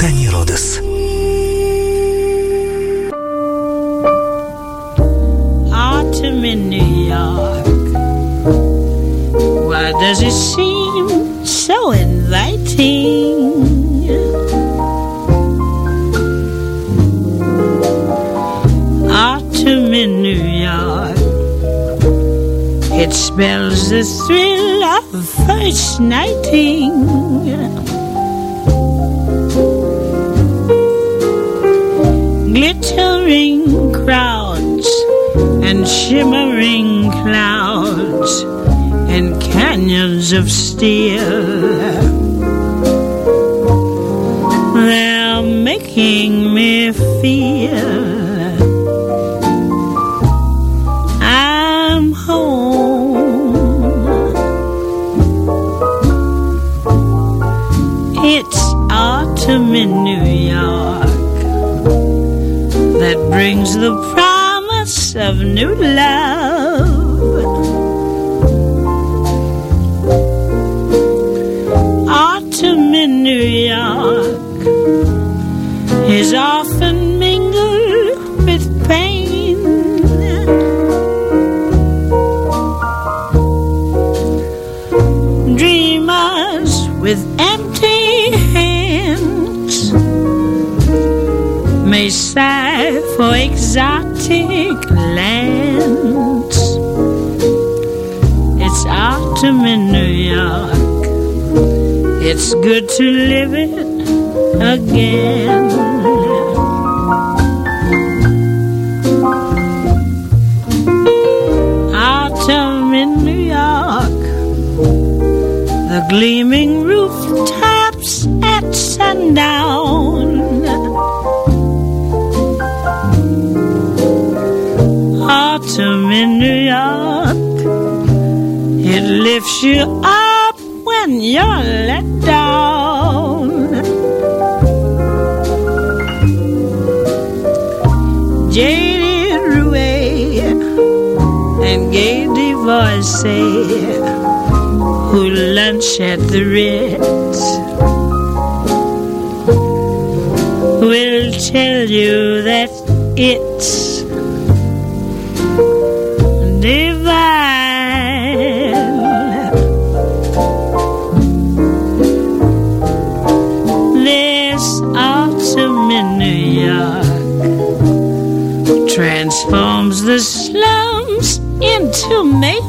Тани Родес. Autumn in New York. Why does it seem so inviting? Autumn in New York. It spells the thrill of first nighting. Glittering crowds and shimmering clouds and canyons of steel. They're making me feel I'm home. It's autumn in New brings the promise of new love. For exotic lands. It's autumn in New York. It's good to live it again. Autumn in New York. The gleaming rooftops at sundown. It lifts you up when you're let down. J.D. Rouet and Gay Divorcee who lunch at the Ritz will tell you that it's to make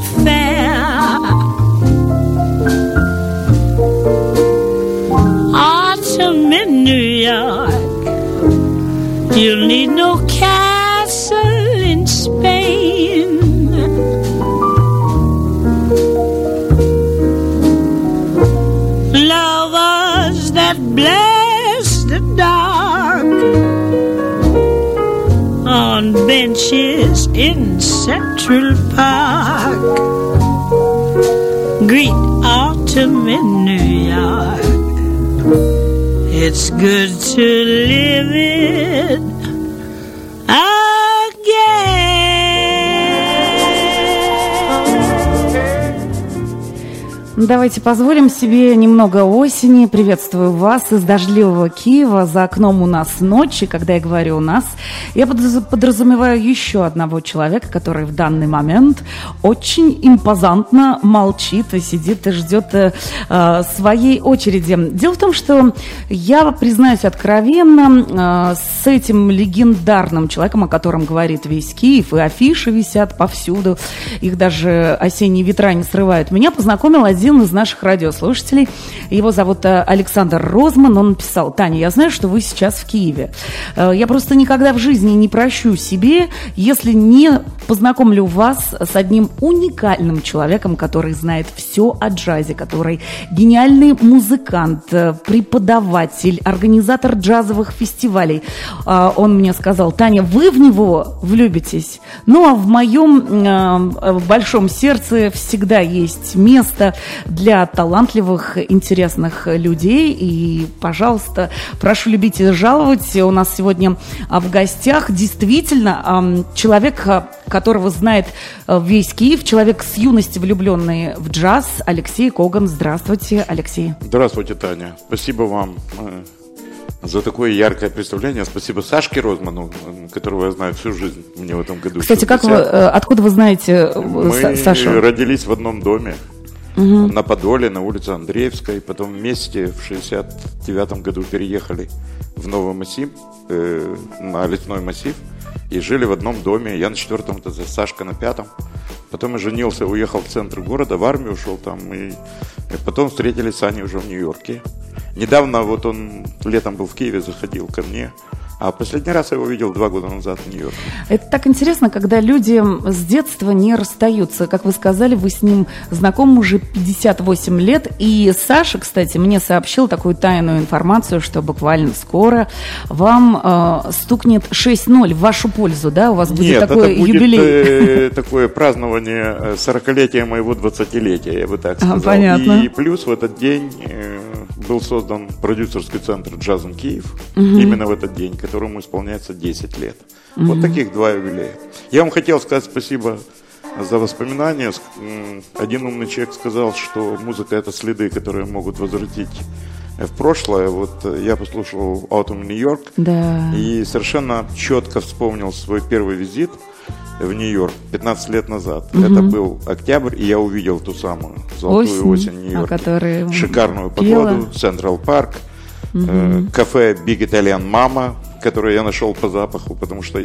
Park. Greet autumn in New York. It's good to live it Давайте позволим себе немного осени. Приветствую вас из дождливого Киева. За окном у нас ночи. Когда я говорю «у нас», я подразумеваю еще одного человека, который в данный момент очень импозантно молчит и сидит и ждет э, своей очереди. Дело в том, что я, признаюсь откровенно, э, с этим легендарным человеком, о котором говорит весь Киев, и афиши висят повсюду, их даже осенние ветра не срывают, меня познакомил один из наших радиослушателей. Его зовут э, Александр Розман. Он написал, Таня, я знаю, что вы сейчас в Киеве. Э, я просто никогда в жизни не прощу себе, если не познакомлю вас с одним уникальным человеком, который знает все о джазе, который гениальный музыкант, э, преподаватель, организатор джазовых фестивалей. Он мне сказал, Таня, вы в него влюбитесь. Ну, а в моем большом сердце всегда есть место для талантливых, интересных людей. И, пожалуйста, прошу любить и жаловать. У нас сегодня а, в гостях действительно человек, а, которого знает а, весь Киев, человек с юности влюбленный в джаз, Алексей Коган. Здравствуйте, Алексей. Здравствуйте, Таня. Спасибо вам. за такое яркое представление. Спасибо Сашке Розману, которого я знаю всю жизнь. Мне в этом году Кстати, как вы, э, откуда вы знаете э, Мы Сашу? родились в одном доме. Угу. На Подоле, на улице Андреевской. Потом вместе в 69 году переехали в Новый массив, э, на лесной массив. И жили в одном доме. Я на четвертом этаже, Сашка на пятом. Потом я женился, уехал в центр города, в армию ушел там. И, и потом встретились с Аней уже в Нью-Йорке. Недавно вот он летом был в Киеве, заходил ко мне. А последний раз я его видел два года назад в Нью-Йорке. Это так интересно, когда люди с детства не расстаются. Как вы сказали, вы с ним знакомы уже 58 лет. И Саша, кстати, мне сообщил такую тайную информацию, что буквально скоро вам э, стукнет 6-0 в вашу пользу, да? У вас будет Нет, такой это будет, юбилей. Э, такое празднование 40-летия моего 20-летия, я бы так сказал. А, понятно. И плюс в этот день э, был создан продюсерский центр «Джазом Киев». Угу. Именно в этот день, которому исполняется 10 лет. Угу. Вот таких два юбилея. Я вам хотел сказать спасибо за воспоминания. Один умный человек сказал, что музыка – это следы, которые могут возвратить в прошлое. Вот я послушал Autumn New York да. и совершенно четко вспомнил свой первый визит в Нью-Йорк 15 лет назад. Угу. Это был октябрь, и я увидел ту самую золотую осень, осень Нью-Йорка. Шикарную погоду, Централ Парк, угу. э, кафе Big Italian Mama, которое я нашел по запаху, потому что,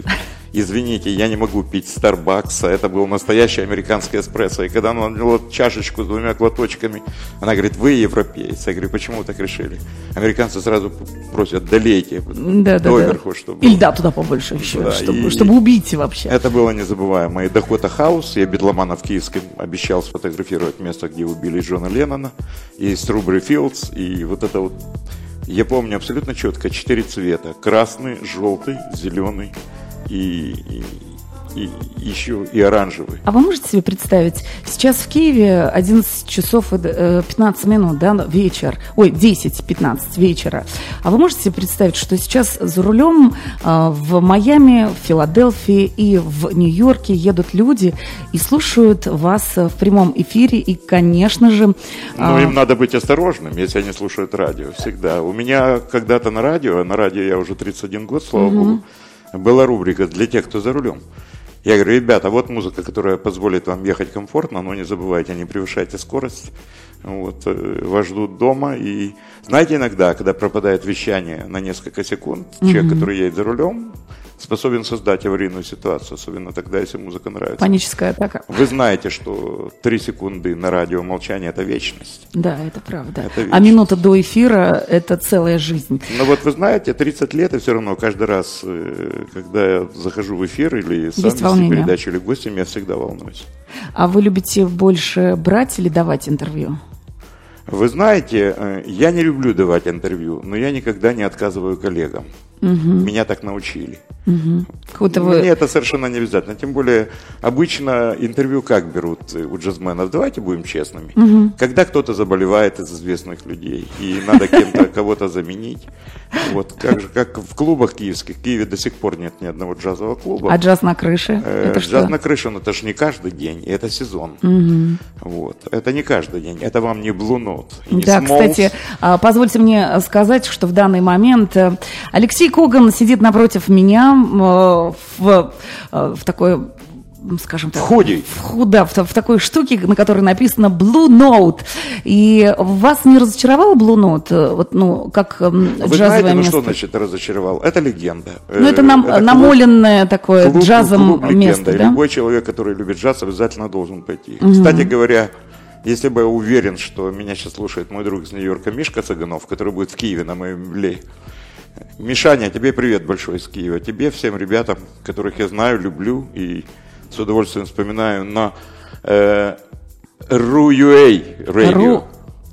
извините, я не могу пить Старбакса, это был настоящий американский эспрессо. И когда она налила чашечку с двумя глоточками, она говорит, вы европейцы. Я говорю, почему вы так решили? Американцы сразу просят, долейте да, доверху, да, да. чтобы... Или да, туда побольше еще, да, чтобы, чтобы убить вообще. Это было незабываемо. И Дакота Хаус, я Бедломана в Киевском обещал сфотографировать место, где убили Джона Леннона, и Струбри Филдс, и вот это вот я помню абсолютно четко четыре цвета. Красный, желтый, зеленый и, и, и еще и оранжевый. А вы можете себе представить, сейчас в Киеве 11 часов и 15 э, минут, да, вечер, ой, 10-15 вечера. А вы можете себе представить, что сейчас за рулем э, в Майами, в Филадельфии и в Нью-Йорке едут люди и слушают вас в прямом эфире, и, конечно же... Ну, им надо быть осторожным, если они слушают радио, всегда. У меня когда-то на радио, на радио я уже 31 год, слава угу. богу, была рубрика для тех, кто за рулем. Я говорю, ребята, вот музыка, которая позволит вам ехать комфортно, но не забывайте, не превышайте скорость. Вот, э, вас ждут дома. И знаете, иногда, когда пропадает вещание на несколько секунд, угу. человек, который едет за рулем, способен создать аварийную ситуацию, особенно тогда, если музыка нравится. Паническая атака. Вы знаете, что три секунды на радио молчания – это вечность. Да, это правда. Это а минута до эфира – это целая жизнь. Ну вот вы знаете, 30 лет, и все равно каждый раз, э, когда я захожу в эфир или сам вести передачу или гостем, я всегда волнуюсь. А вы любите больше брать или давать интервью? Вы знаете, э, я не люблю давать интервью, но я никогда не отказываю коллегам. Угу. Меня так научили. Угу. Вы... Мне это совершенно не обязательно. Тем более, обычно интервью как берут у джазменов? Давайте будем честными. Угу. Когда кто-то заболевает из известных людей, и надо кем-то кого-то заменить, вот как же, как в клубах киевских. В Киеве до сих пор нет ни одного джазового клуба. А джаз на крыше? Э, это джаз что? на крыше, но это же не каждый день, это сезон. Угу. Вот. Это не каждый день, это вам не Blue Note. Не да, Smalls. кстати, а, позвольте мне сказать, что в данный момент э, Алексей Коган сидит напротив меня Э, в, э, в такой скажем так, в ходе. В, да, в, в такой штуке, на которой написано Blue Note. И вас не разочаровал Blue Note? Вот, ну, как Вы джазовое знаете, место? ну что значит разочаровал? Это легенда. Ну, это, нам, это намоленное клуб, такое клуб, джазом клуб место, да? Любой человек, который любит джаз, обязательно должен пойти. Угу. Кстати говоря, если бы я уверен, что меня сейчас слушает мой друг из Нью-Йорка Мишка Цыганов, который будет в Киеве на моем юбилее, Мишаня, тебе привет большой из Киева. Тебе, всем ребятам, которых я знаю, люблю и с удовольствием вспоминаю на э, RU.UA Radio.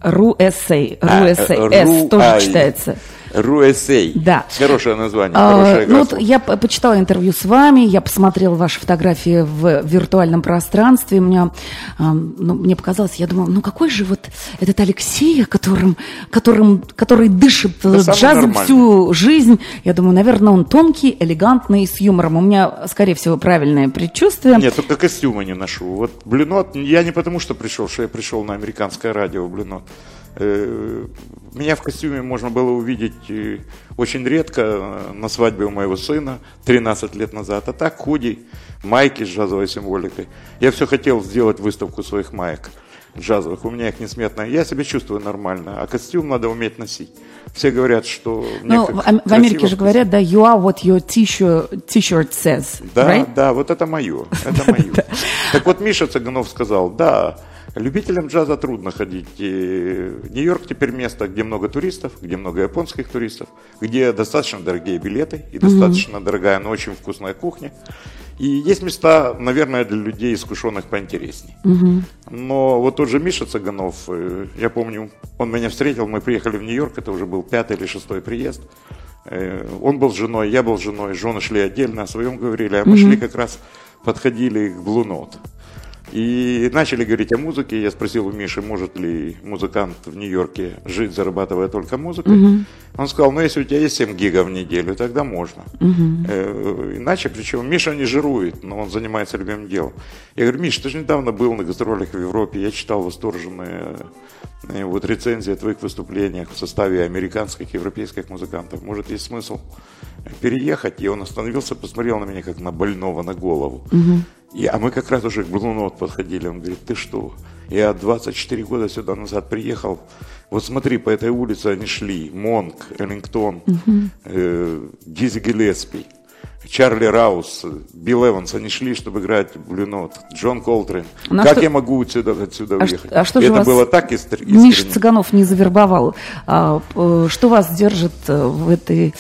RU.SA. RU.SA. S тоже читается. RUSA. Да. Хорошее название, а, ну, вот Я почитала интервью с вами, я посмотрела ваши фотографии в виртуальном пространстве. Меня, ну, мне показалось, я думала, ну какой же вот этот Алексей, которым, которым, который дышит да джазом всю жизнь. Я думаю, наверное, он тонкий, элегантный, с юмором. У меня, скорее всего, правильное предчувствие. Нет, только костюмы не ношу. Вот блюнот, я не потому что пришел, что я пришел на американское радио. Э, меня в костюме можно было увидеть э, очень редко э, на свадьбе у моего сына 13 лет назад. А так худи, майки с джазовой символикой. Я все хотел сделать выставку своих маек джазовых. У меня их несметно. Я себя чувствую нормально, а костюм надо уметь носить. Все говорят, что... Ну, в, в Америке же говорят, да, you are what your t-shirt, t-shirt says, Да, right? да, вот это мое, это мое. Так вот Миша Цыганов сказал, да, Любителям джаза трудно ходить. Нью-Йорк теперь место, где много туристов, где много японских туристов, где достаточно дорогие билеты и достаточно mm-hmm. дорогая, но очень вкусная кухня. И есть места, наверное, для людей, искушенных поинтереснее. Угу. Но вот тот же Миша Цыганов, э, я помню, он меня встретил, мы приехали в Нью-Йорк, это уже был пятый или шестой приезд. Э, он был с женой, я был с женой, жены шли отдельно, о своем говорили, а мы угу. шли как раз, подходили к Blue Note. И начали говорить о музыке. Я спросил у Миши, может ли музыкант в Нью-Йорке жить, зарабатывая только музыкой. Угу. Он сказал, ну если у тебя есть 7 гигов в неделю, тогда можно. Угу. Иначе, причем Миша не жирует, но он занимается любимым делом. Я говорю, Миш, ты же недавно был на гастролях в Европе, я читал восторженные э, вот рецензии о твоих выступлениях в составе американских и европейских музыкантов. Может, есть смысл переехать? И он остановился, посмотрел на меня, как на больного на голову. Угу. И, а мы как раз уже к Блунот подходили. Он говорит, ты что? Я 24 года сюда назад приехал. Вот смотри, по этой улице они шли. Монк, Эллингтон, угу. э, Дизи Гелеспи, Чарли Раус, Билл Эванс. Они шли, чтобы играть Блюнот. Джон Колтрин. Ну, как что... я могу отсюда, отсюда а уехать? А что же Это вас было так искренне. Миша Цыганов не завербовал. А, что вас держит э, в этой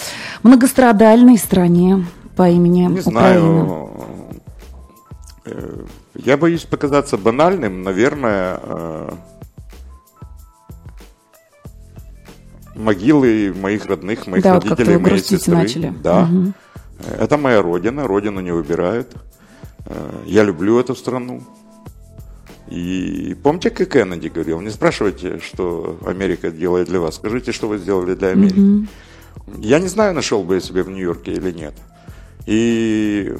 многострадальной стране по имени Не Украина? знаю я боюсь показаться банальным, наверное, э, могилы моих родных, моих да, родителей, моей сестры. начали. Да. Угу. Это моя родина, родину не выбирают. Э, я люблю эту страну. И помните, как Кеннеди говорил, не спрашивайте, что Америка делает для вас, скажите, что вы сделали для Америки. Угу. Я не знаю, нашел бы я себя в Нью-Йорке или нет. И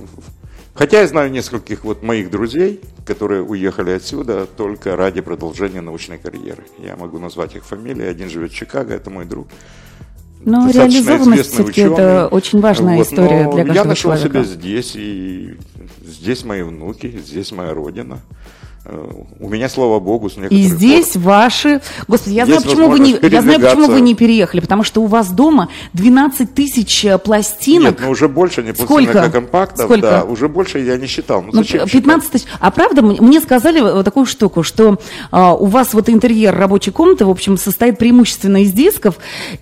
Хотя я знаю нескольких вот моих друзей, которые уехали отсюда только ради продолжения научной карьеры. Я могу назвать их фамилии. Один живет в Чикаго, это мой друг. Но реализованность все-таки это очень важная вот, история для каждого Я нашел человека. себя здесь, и здесь мои внуки, здесь моя родина. У меня, слава богу, с И здесь пор... ваши... Господи, я знаю, почему вы не, я знаю, почему вы не переехали. Потому что у вас дома 12 тысяч э, пластинок. Нет, ну уже больше, не Сколько? компактов. Сколько? Да, уже больше я не считал. Ну, ну, 15 тысяч. А правда, мне сказали вот такую штуку, что а, у вас вот интерьер рабочей комнаты, в общем, состоит преимущественно из дисков,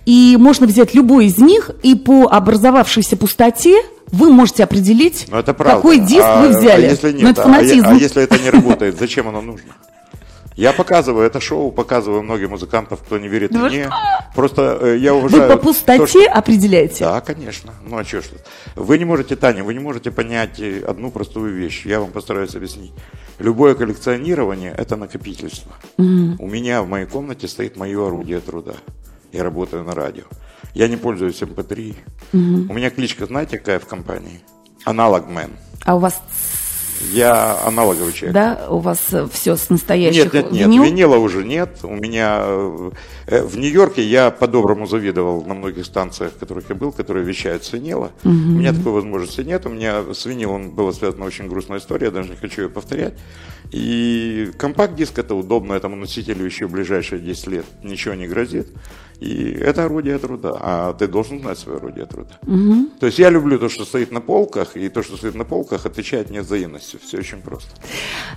и можно взять любой из них, и по образовавшейся пустоте вы можете определить, Но это правда. какой диск а, вы взяли. А если нет, Но это а, а если это не работает, зачем оно нужно? Я показываю это шоу, показываю многим музыкантов, кто не верит ну мне. Просто э, я уважаю... Вы по пустоте то, что... определяете? Да, конечно. Ну а что ж. Вы не можете, Таня, вы не можете понять одну простую вещь. Я вам постараюсь объяснить. Любое коллекционирование – это накопительство. У меня в моей комнате стоит мое орудие труда. Я работаю на радио. Я не пользуюсь MP3. Эм угу. У меня кличка, знаете, какая в компании? Аналогмен. А у вас я аналоговый человек. Да, у вас все с настоящих Нет, нет, нет, винил? винила уже нет. У меня э, в Нью-Йорке я по-доброму завидовал на многих станциях, в которых я был, которые вещают с винила. Угу. У меня такой возможности нет. У меня с винилом была связана очень грустная история, я даже не хочу ее повторять. И компакт-диск это удобно, этому носителю еще в ближайшие 10 лет ничего не грозит. И это орудие труда, а ты должен знать свое орудие труда. Угу. То есть я люблю то, что стоит на полках, и то, что стоит на полках, отвечает мне взаимностью. Все очень просто.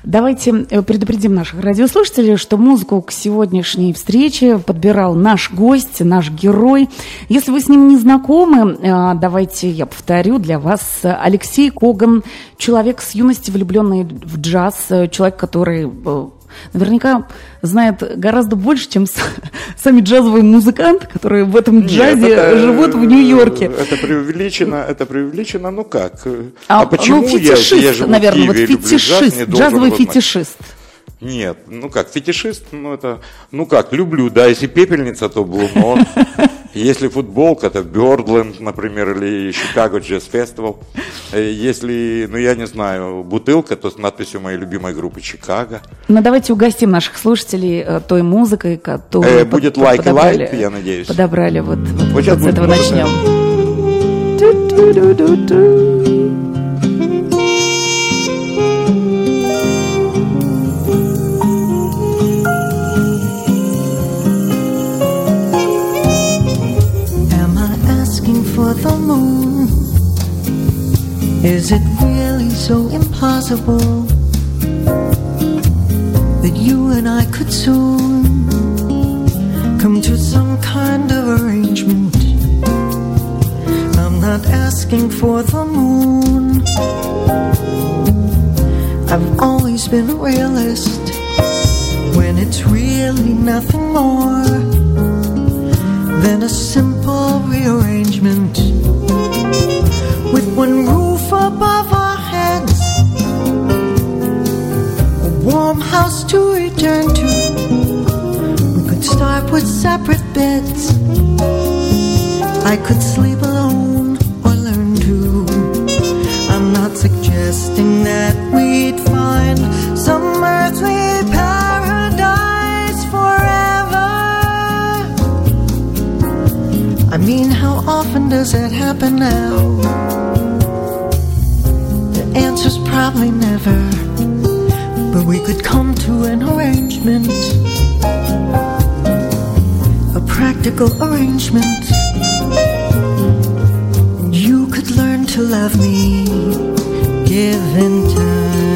Давайте э, предупредим наших радиослушателей, что музыку к сегодняшней встрече подбирал наш гость, наш герой. Если вы с ним не знакомы, э, давайте я повторю для вас. Алексей Коган, человек с юности влюбленный в джаз, э, человек, который наверняка знает гораздо больше, чем сами джазовые музыканты, которые в этом джазе Нет, это, живут в Нью-Йорке. Это преувеличено, это преувеличено, ну как? А, а почему ну, фетишист, я, я живу наверное, в Киеве, вот фетишист, джаз, джазовый фетишист. Нет, ну как, фетишист, ну это, ну как, люблю, да, если пепельница, то блумот. Если футболка, то Бёрдленд, например, или Chicago Jazz Festival. Если, ну я не знаю, бутылка, то с надписью моей любимой группы Чикаго. Ну, давайте угостим наших слушателей э, той музыкой, которую Э, будет под- a подобрали- Light, я надеюсь. Подобрали, вот, вот, Вот сейчас с этого музыка. начнем. Is it really so impossible that you and I could soon come to some kind of arrangement? I'm not asking for the moon. I've always been a realist when it's really nothing more than a simple rearrangement with one roof above our heads, a warm house to return to. We could start with separate beds. I could sleep alone or learn to. I'm not suggesting that we'd find some earthly paradise forever. I mean, how often does that happen now? Answer's probably never. But we could come to an arrangement, a practical arrangement. And you could learn to love me, given time.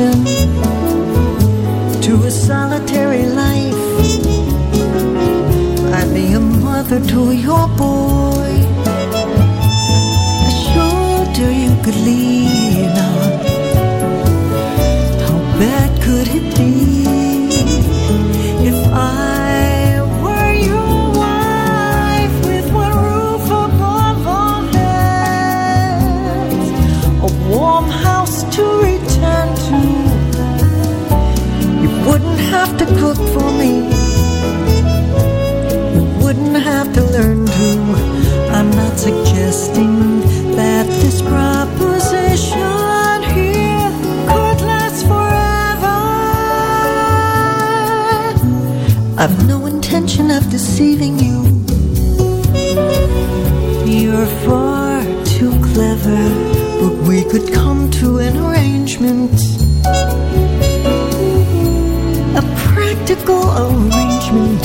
Solution to a solitary life. I'd be a mother to your boy. A shoulder you could lean on. How bad could it be? Have to cook for me. You wouldn't have to learn to. I'm not suggesting that this proposition here could last forever. I've no intention of deceiving you. You're far too clever, but we could come to an arrangement. Arrangement,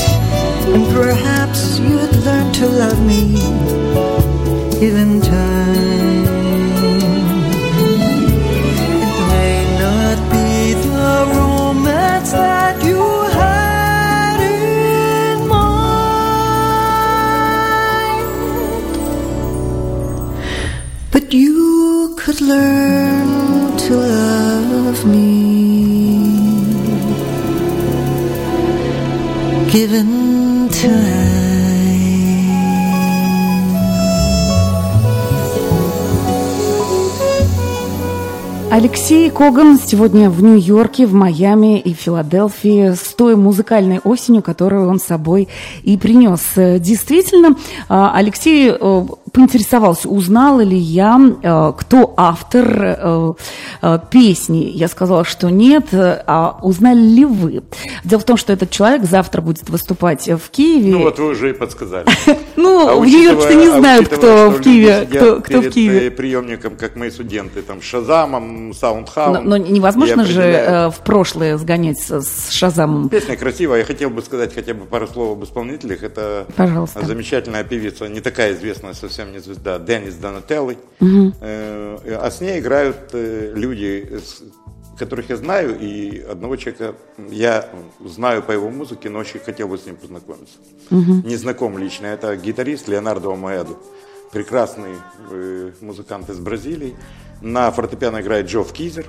and perhaps you'd learn to love me given time. It may not be the romance that you had in mind, but you could learn given time. Алексей Коган сегодня в Нью-Йорке, в Майами и Филадельфии с той музыкальной осенью, которую он с собой и принес. Действительно, а, Алексей э, поинтересовался, узнала ли я, э, кто автор э, э, песни. Я сказала, что нет. А узнали ли вы? Дело в том, что этот человек завтра будет выступать в Киеве. Ну вот вы уже и подсказали. Ну, А в Нью-Йорке не а знают, кто в Киеве. Кто, в Киеве. приемником, как мои студенты, там, Шазамом, Саундхаун. Но, но невозможно же в прошлое сгонять с, Шазамом. Песня красивая. Я хотел бы сказать хотя бы пару слов об исполнителях. Это замечательная певица, не такая известная, совсем не звезда, Деннис Донателли. Э, А с ней играют э, люди, которых я знаю, и одного человека я знаю по его музыке, но очень хотел бы с ним познакомиться. Не знаком лично. Это гитарист Леонардо Амаэду. прекрасный э, музыкант из Бразилии. На фортепиано играет Джо Кизер.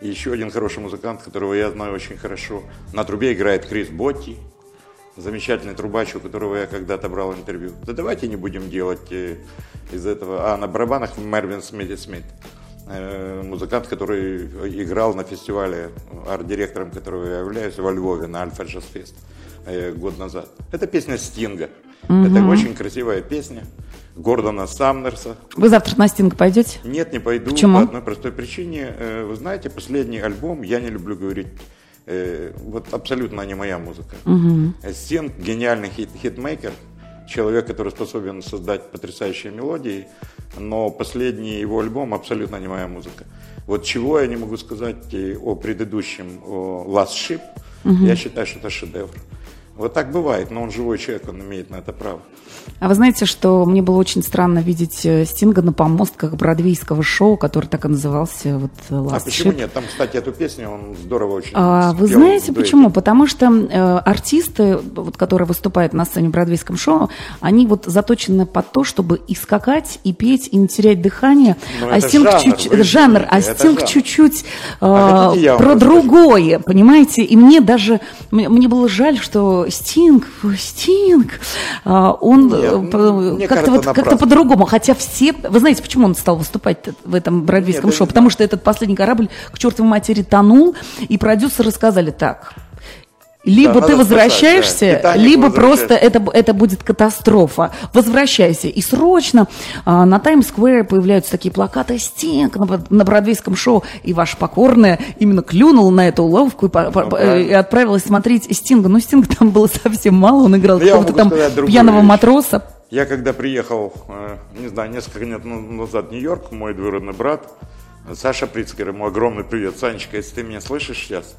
Еще один хороший музыкант, которого я знаю очень хорошо. На трубе играет Крис Ботти, замечательный трубач, у которого я когда-то брал интервью. Да давайте не будем делать э, из этого. А на барабанах Мервин Смит Смит. Э, музыкант, который играл на фестивале, арт-директором которого я являюсь, во Львове на Alfa Jazz Fest э, год назад. Это песня Стинга. Угу. Это очень красивая песня. Гордона Самнерса. Вы завтра на Стинг пойдете? Нет, не пойду Почему? по одной простой причине. Вы знаете, последний альбом, я не люблю говорить, вот абсолютно не моя музыка. Угу. Стинг гениальный хит, хитмейкер, человек, который способен создать потрясающие мелодии, но последний его альбом абсолютно не моя музыка. Вот чего я не могу сказать о предыдущем, о Last Ship, угу. я считаю, что это шедевр. Вот так бывает, но он живой человек, он имеет на это право. А вы знаете, что мне было очень странно видеть э, Стинга на помостках бродвейского шоу, который так и назывался вот э, Last А почему Ship. нет? Там, кстати, эту песню он здорово очень а, Вы знаете почему? Потому что э, артисты, вот, которые выступают на сцене в бродвейском шоу, они вот заточены под то, чтобы и скакать, и петь, и не терять дыхание. Но а Стинг жанр, чуть жанр, а Стинг чуть-чуть э, а про другое, понимаете? И мне даже, мне, мне было жаль, что Стинг, Стинг, э, он Э, как-то вот, как по-другому. Хотя все... Вы знаете, почему он стал выступать в этом бродвейском шоу? Потому что этот последний корабль к чертовой матери тонул, и продюсеры сказали так, либо да, ты возвращаешься, спасать, да. либо просто это, это будет катастрофа. Возвращайся. И срочно а, на Таймс-сквере появляются такие плакаты «Стинг» на, на бродвейском шоу. И ваша покорная именно клюнула на эту уловку и, по, по, ну, и отправилась смотреть Стинга. Но Стинга там было совсем мало. Он играл какого-то там пьяного вещь. матроса. Я когда приехал, э, не знаю, несколько лет назад в Нью-Йорк, мой двоюродный брат, Саша Прицкер, ему огромный привет. Санечка, если ты меня слышишь сейчас,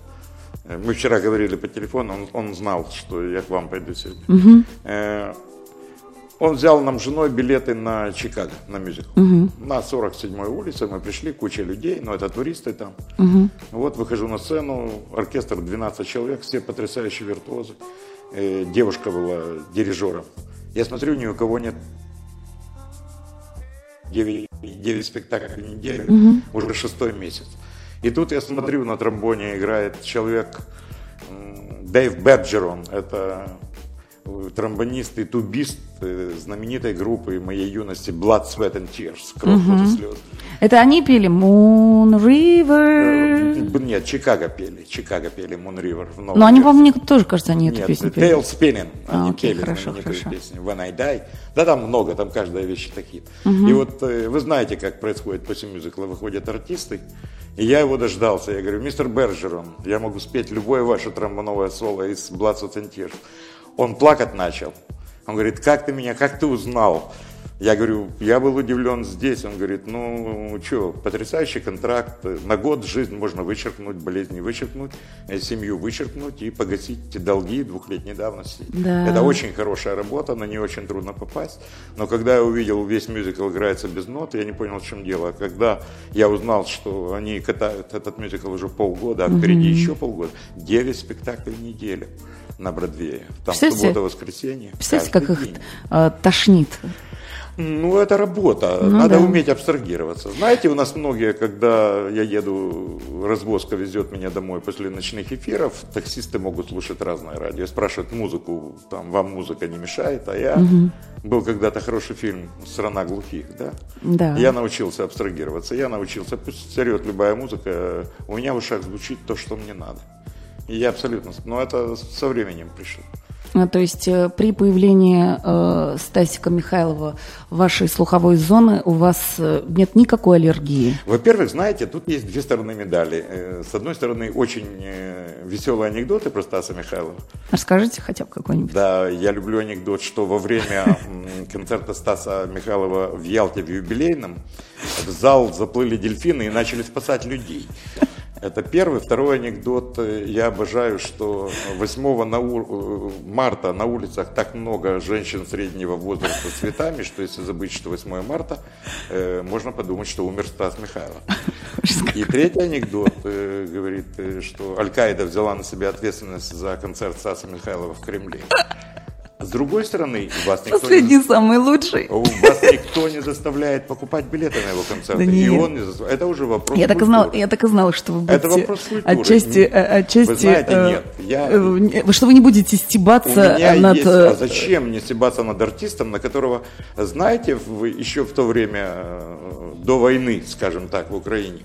мы вчера говорили по телефону, он, он знал, что я к вам пойду сегодня. Угу. Он взял нам с женой билеты на Чикаго, на мюзикл. Угу. На 47-й улице мы пришли, куча людей, но это туристы там. Угу. Вот выхожу на сцену, оркестр 12 человек, все потрясающие виртуозы. Девушка была дирижером. Я смотрю, ни у кого нет 9, 9 спектаклей в неделю, угу. уже шестой месяц. И тут я смотрю, на тромбоне играет человек Дэйв Берджерон, это тромбонист и тубист э, знаменитой группы моей юности Blood, Sweat and Tears, Кровь, угу. и слезы. Это они пели Moon River? Э, нет, Чикаго пели, Чикаго пели Moon River. Но они, по-моему, тоже, кажется, они эту Нет, песню пели. Tail Spinning, а, они окей, пели хорошо, хорошо. песню When I Die. Да, там много, там каждая вещь такие. Угу. И вот э, вы знаете, как происходит после мюзикла, выходят артисты, и я его дождался. Я говорю, мистер Берджерон, я могу спеть любое ваше тромбоновое соло из Blood, Sweat. Он плакать начал. Он говорит, как ты меня, как ты узнал? Я говорю, я был удивлен здесь. Он говорит, ну что, потрясающий контракт. На год жизнь можно вычеркнуть, болезни вычеркнуть, э, семью вычеркнуть и погасить долги двухлетней давности. Да. Это очень хорошая работа, на нее очень трудно попасть. Но когда я увидел, весь мюзикл играется без нот, я не понял, в чем дело. Когда я узнал, что они катают этот мюзикл уже полгода, а впереди угу. еще полгода, 9 спектаклей в неделю на Бродвее. Там суббота-воскресенье. Представляете, как их э, тошнит? Ну, это работа. Ну, Надо да. уметь абстрагироваться. Знаете, у нас многие, когда я еду, развозка везет меня домой после ночных эфиров, таксисты могут слушать разное радио. Спрашивают музыку, там, вам музыка не мешает, а я... Угу. Был когда-то хороший фильм «Страна глухих», да? Да. Я научился абстрагироваться. Я научился, пусть царет любая музыка, у меня в ушах звучит то, что мне надо. И я абсолютно... Но это со временем пришло. А, то есть э, при появлении э, Стасика Михайлова в вашей слуховой зоны у вас э, нет никакой аллергии? Во-первых, знаете, тут есть две стороны медали. С одной стороны, очень веселые анекдоты про Стаса Михайлова. Расскажите хотя бы какой-нибудь. Да, я люблю анекдот, что во время концерта Стаса Михайлова в Ялте в юбилейном в зал заплыли дельфины и начали спасать людей. Это первый. Второй анекдот. Я обожаю, что 8 на у... марта на улицах так много женщин среднего возраста с цветами, что если забыть, что 8 марта, э, можно подумать, что умер Стас Михайлов. И третий анекдот э, говорит, э, что Аль-Каида взяла на себя ответственность за концерт Стаса Михайлова в Кремле. С другой стороны, вас никто, Последний не, самый лучший. вас никто не заставляет покупать билеты на его концерты. Да и он не заставляет. Это уже вопрос Я так и культуры. знала, я так и знала, что вы Это будете вопрос культуры. отчасти, э, отчасти, Вы знаете, э, нет, я- э, что вы не будете У стебаться меня над. есть, э, а зачем мне стебаться над артистом, на которого, знаете, в- еще в то время, до войны, скажем так, в Украине,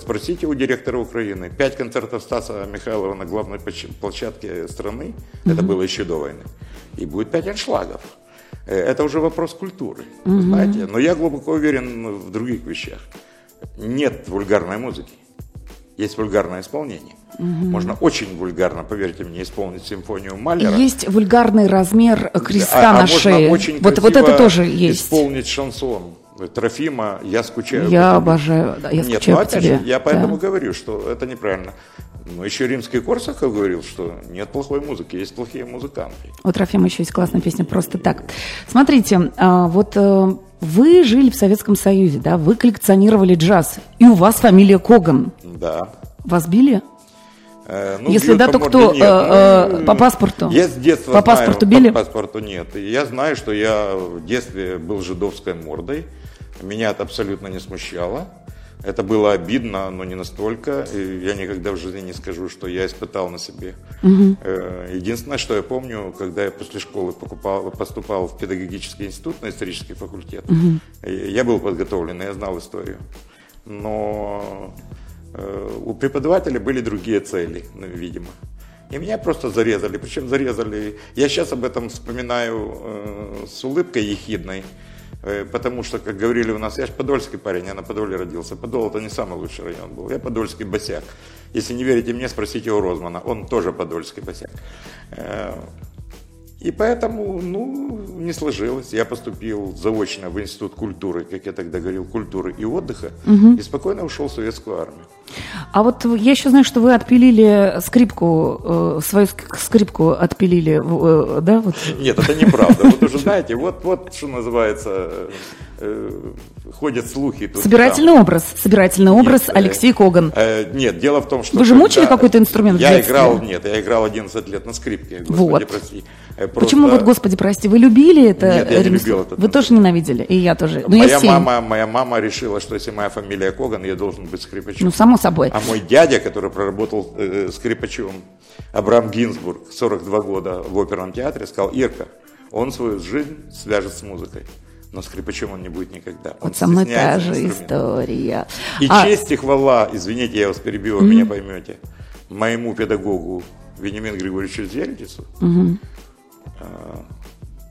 спросите у директора Украины, пять концертов Стаса Михайлова на главной площ- площадке страны, это было еще до войны, и будет пять аншлагов. Э, Это уже вопрос культуры, вы знаете. Но я глубоко уверен в других вещах. Нет вульгарной музыки. Есть вульгарное исполнение. Можно очень вульгарно, поверьте мне, исполнить симфонию Малера. Есть вульгарный размер креста А- а на можно шее. очень Вот, вот это тоже есть. Исполнить шансон Трофима «Я скучаю». Я по тебе». обожаю, да, я Нет, скучаю ну по тебе. же, я поэтому Да. говорю, что это неправильно. Но еще римский Корсаков говорил, что нет плохой музыки, есть плохие музыканты. У Трофима еще есть классная песня «Просто так». Смотрите, а, вот э, вы жили в Советском Союзе, да, вы коллекционировали джаз, и у вас фамилия Коган. Да. Вас били? Э, ну, Если да, то кто? нет. Э, Ну, э, по паспорту? Я с детства По знаю, паспорту били? По паспорту нет. Я знаю, что я в детстве был жидовской мордой. Меня это абсолютно не смущало. Это было обидно, но не настолько. Я никогда в жизни не скажу, что я испытал на себе. Э, Единственное, что я помню, когда я после школы покупал, поступал в педагогический институт на исторический факультет, э, я был подготовлен, я знал историю. Но э, у преподавателя были другие цели, ну, видимо. И меня просто зарезали. Причем зарезали. Я сейчас об этом вспоминаю с улыбкой ехидной. Э, Потому что, как говорили у нас, я же подольский парень, я на Подоле родился. Подол это не самый лучший район был. Я подольский босяк. Если не верите мне, спросите у Розмана. Он тоже подольский босяк. Э, И поэтому, ну, не сложилось. Я поступил заочно в Институт культуры, как я тогда говорил, культуры и отдыха, и спокойно ушел в советскую армию. А вот я еще знаю, что вы отпилили скрипку, э, свою ск- скрипку отпилили, э, да? Вот. Нет, это неправда. Вот уже знаете, вот, вот что называется, э, ходят слухи. Тут, Собирательный там. образ, собирательный образ Нет, э, Алексей Коган. э, нет, дело в том, что... Вы же мучили какой-то инструмент Я играл, нет, я играл 11 лет на скрипке, господи, Вот. прости. Э, Почему просто- вот, господи, прости, вы любили это Нет, я не любил этот Вы тоже ненавидели, и я тоже. Ну, я моя, все. мама, моя мама решила, что если моя фамилия Коган, я должен быть скрипачом. Ну, само собой. А мой дядя, который проработал э, скрипачом, Абрам Гинзбург, 42 года в оперном театре, сказал, Ирка, он свою жизнь свяжет с музыкой, но скрипачом он не будет никогда. Он Вот со мной та же инструмента». история. И А, честь и хвала, извините, я вас перебил, вы меня поймете, моему педагогу Вениамину Григорьевичу Зельдису, а,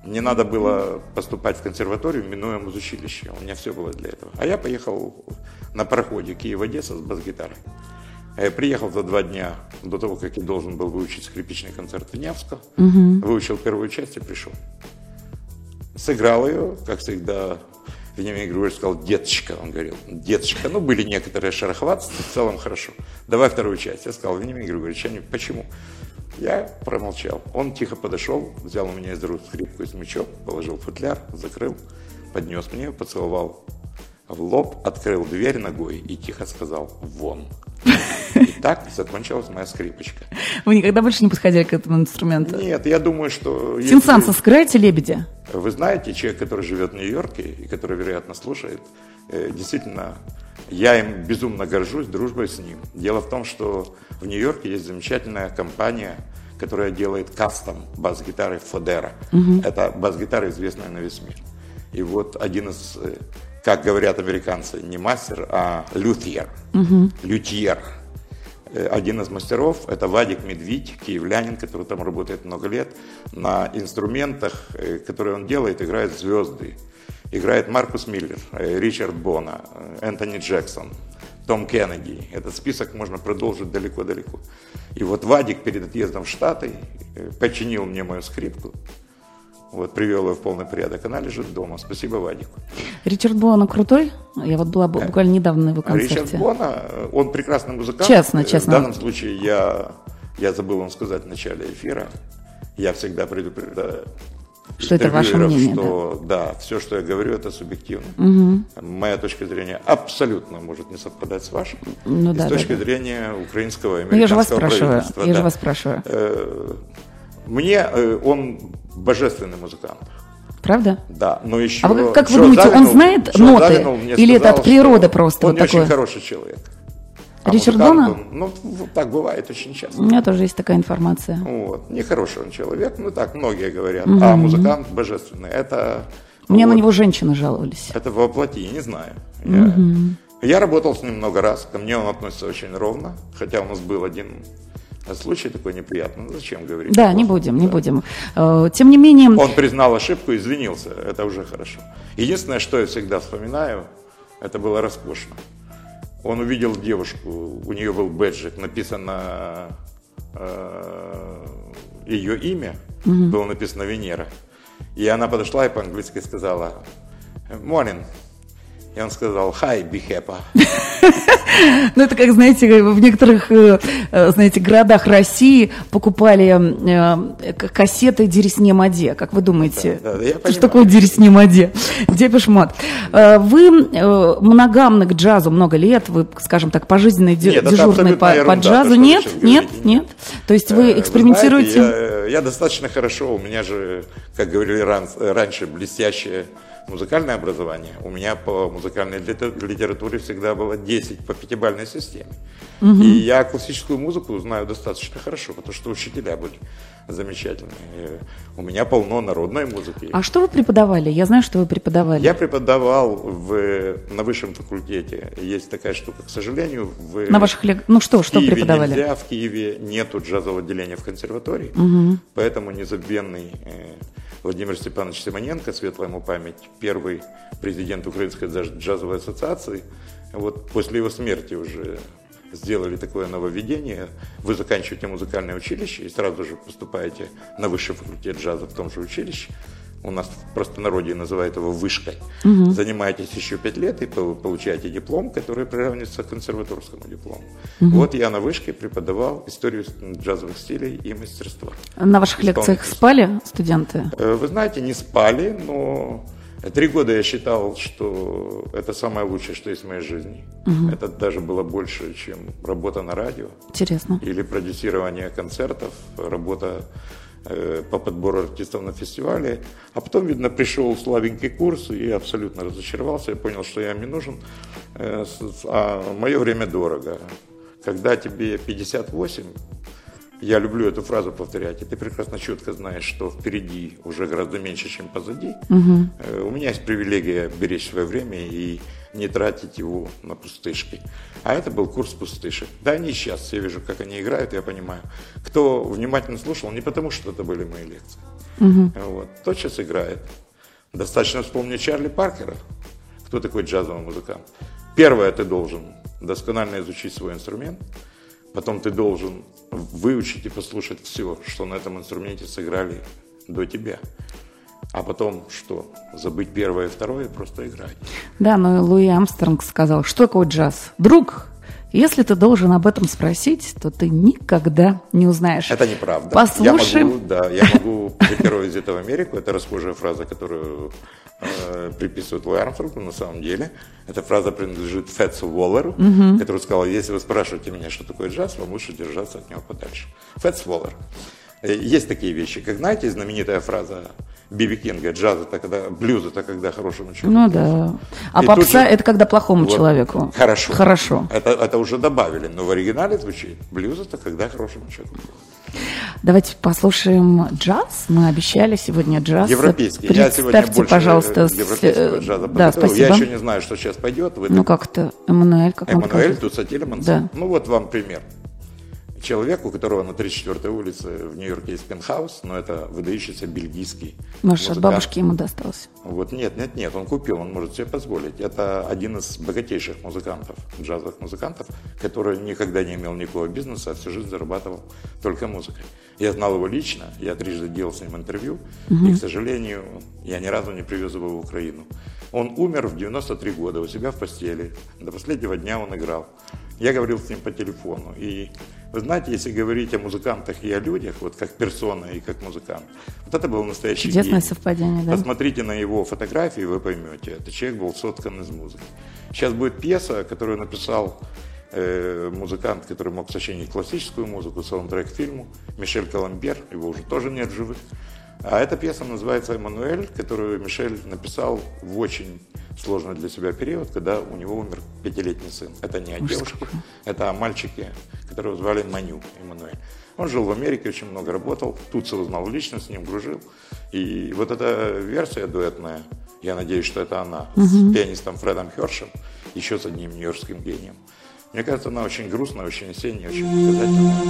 мне надо было поступать в консерваторию, минуя музучилище. У меня все было для этого. А я поехал на пароходе Киев-Одесса с бас-гитарой. А Я приехал за два дня до того, как я должен был выучить скрипичный концерт в Невском. Выучил первую часть и пришел. Сыграл ее, как всегда, Вениамин Григорьевич сказал, деточка, он говорил, деточка. Ну, были некоторые шероховатости, в целом хорошо. Давай вторую часть. Я сказал, Вениамин Григорьевич, я не- почему? Я промолчал. Он тихо подошел, взял у меня из рук скрипку и смычок, положил футляр, закрыл, поднес мне, поцеловал в лоб, открыл дверь ногой и тихо сказал «вон». И так закончилась моя скрипочка. Вы никогда больше не подходили к этому инструменту? Нет, я думаю, что... если- Синсанса сыграете лебедя? Вы знаете, человек, который живет в Нью-Йорке и который, вероятно, слушает, э, действительно, я им безумно горжусь дружбой с ним. Дело в том, что в Нью-Йорке есть замечательная компания, которая делает кастом бас-гитары Фодера. Это бас-гитара, известная на весь мир. И вот один из, э, как говорят американцы, не мастер, а лютьер. Лютьер. Э, Один из мастеров – это Вадик Медведь, киевлянин, который там работает много лет. На инструментах, э, которые он делает, играют звезды. Играет Маркус Миллер, э, Ричард Бона, Энтони Джексон, Том Кеннеди. Этот список можно продолжить далеко-далеко. И вот Вадик перед отъездом в Штаты починил мне мою скрипку. Вот, привел ее в полный порядок. Она лежит дома. Спасибо Вадику. Ричард Буана крутой? Я вот была бу- буквально недавно на его А Ричард концерте. Бона, э, он прекрасный музыкант. Честно, Э, честно. В данном случае я, я забыл вам сказать в начале эфира. Я всегда предупреждаю Что это ваше мнение, что да. все, что я говорю, это субъективно. Моя точка зрения абсолютно может не совпадать с вашей. Ну И да, с да, точки да. зрения украинского и Ну, я же вас американского спрашиваю, правительства. я же да. вас спрашиваю. Мне э, он божественный музыкант. Правда? Да, но еще... А вы как- вы думаете, он Завинул- знает Джо ноты? Завинул мне Или это от природы просто Он вот не очень такое? хороший человек. А Ричард Дона? он- ну, так бывает очень часто. У меня тоже есть такая информация. Вот. Нехороший он человек, ну так многие говорят. А музыкант божественный. Это... Мне на вот, него женщины жаловались. Это воплоти, я не знаю. Я, я работал с ним много раз, ко мне он относится очень ровно, хотя у нас был один случай такой неприятный. Ну, зачем говорить? Да, не будем, не Да. будем. Э, Тем не менее, Он признал ошибку, извинился, это уже хорошо. Единственное, что я всегда вспоминаю, это было роскошно. Он увидел девушку, у нее был бэджик, написано э, ее имя, было написано Венера. И она подошла и по-английски сказала «Morning». И он сказал «Hi, be happy». ну это как, знаете, в некоторых, э, э, знаете, городах России покупали э, кассеты Дересне Маде. Как вы думаете, что такое Дересне Маде? Depeche Mode. Вы моногамны к джазу много лет, вы, скажем так, пожизненный дежурный по, джазу. Нет, нет, нет. То есть вы экспериментируете? я, достаточно хорошо, у меня же, как говорили ран- раньше, блестящее музыкальное образование. У меня по музыкальной лите- литературе всегда было 10 по пятибалльной системе. И я классическую музыку знаю достаточно хорошо, потому что учителя были замечательные. У меня полно народной музыки. А что вы преподавали? Я знаю, что вы преподавали. Я преподавал в, на высшем факультете. Есть такая штука, к сожалению, в На ваших лег- Ну что, что Киеве преподавали? нельзя, в Киеве нету джазового отделения в консерватории, поэтому незабвенный э, Владимир Степанович Симоненко, светлая ему память, первый президент Украинской джаз- джазовой ассоциации, вот после его смерти уже сделали такое нововведение. Вы заканчиваете музыкальное училище и сразу же поступаете на высший факультет джаза в том же училище. У нас в простонародье называют его вышкой. Занимаетесь еще пять лет и пол- получаете диплом, который приравнивается к консерваторскому диплому. Вот я на вышке преподавал историю джазовых стилей и мастерства. На ваших лекциях спали студенты? Э, Вы знаете, не спали, но три года я считал, что это самое лучшее, что есть в моей жизни. Это даже было больше, чем работа на радио Интересно. или продюсирование концертов, работа по подбору артистов на фестивале. А потом, видно, пришел слабенький курс и абсолютно разочаровался. Я понял, что я им не нужен, э, а мое время дорого. Когда тебе 58, я люблю эту фразу повторять, и ты прекрасно четко знаешь, что впереди уже гораздо меньше, чем позади. Э, У меня есть привилегия беречь свое время и не тратить его на пустышки. А это был курс пустышек. Да, они сейчас, я вижу, как они играют, я понимаю. Кто внимательно слушал, не потому что это были мои лекции. Вот. Тот сейчас играет. Достаточно вспомнить Чарли Паркера. Кто такой джазовый музыкант? Первое, ты должен досконально изучить свой инструмент. Потом ты должен выучить и послушать все, что на этом инструменте сыграли до тебя. А потом что? Забыть первое и второе просто играть. Да, но Луи Амстронг сказал, что такое джаз? Друг, если ты должен об этом спросить, то ты никогда не узнаешь. Это неправда. Послушаем. Я могу, да, я могу прикеровать в Америку. Это расхожая фраза, которую э, приписывают Луи Армстронгу. На самом деле, эта фраза принадлежит Фетсу Уоллеру, который сказал, если вы спрашиваете меня, что такое джаз, вам лучше держаться от него подальше. Фетс Уоллер. Э, Есть такие вещи, как, знаете, знаменитая фраза Биби Кинга, джаз это когда, блюз это когда хорошему человеку. Ну да. А И попса же- это когда плохому Вот. человеку. Хорошо. Хорошо. Это, это уже добавили, но в оригинале звучит блюз это когда хорошему человеку. Давайте послушаем джаз. Мы обещали сегодня джаз. Европейский. Я сегодня Представьте, больше пожалуйста, с- европейского э, джаза Да, подготовил. спасибо. Я еще не знаю, что сейчас пойдет. Вы Ну как это? Эммануэль, как Эммануэль кажется? Туса Тилеманс. Да. Ну вот вам пример. Человек, у которого на 34-й улице в Нью-Йорке есть пентхаус, но это выдающийся бельгийский Может, от бабушки ему досталось. Вот нет, нет, нет, он купил, он может себе позволить. Это один из богатейших музыкантов, джазовых музыкантов, который никогда не имел никакого бизнеса, а всю жизнь зарабатывал только музыкой. Я знал его лично, я трижды делал с ним интервью, и, к сожалению, я ни разу не привез его в Украину. Он умер в 93 года у себя в постели. До последнего дня он играл. Я говорил с ним по телефону. И вы знаете, если говорить о музыкантах и о людях, вот как персона и как музыкант, вот это был настоящий Чудесное гений. совпадение, да? Посмотрите на его фотографии, вы поймете, этот человек был соткан из музыки. Сейчас будет пьеса, которую написал э, музыкант, который мог сочинить классическую музыку, саундтрек к фильму, Мишель Каламбер, его уже тоже нет живых. А эта пьеса называется «Эммануэль», которую Мишель написал в очень сложный для себя период, когда у него умер пятилетний сын. Это не о девушке, это о мальчике, которого звали Маню Эммануэль. Он жил в Америке, очень много работал, Туца узнал лично, с ним дружил. И вот эта версия дуэтная, я надеюсь, что это она, с пианистом Фредом Хершем, еще с одним нью-йоркским гением. Мне кажется, она очень грустная, очень осенняя, очень показательная.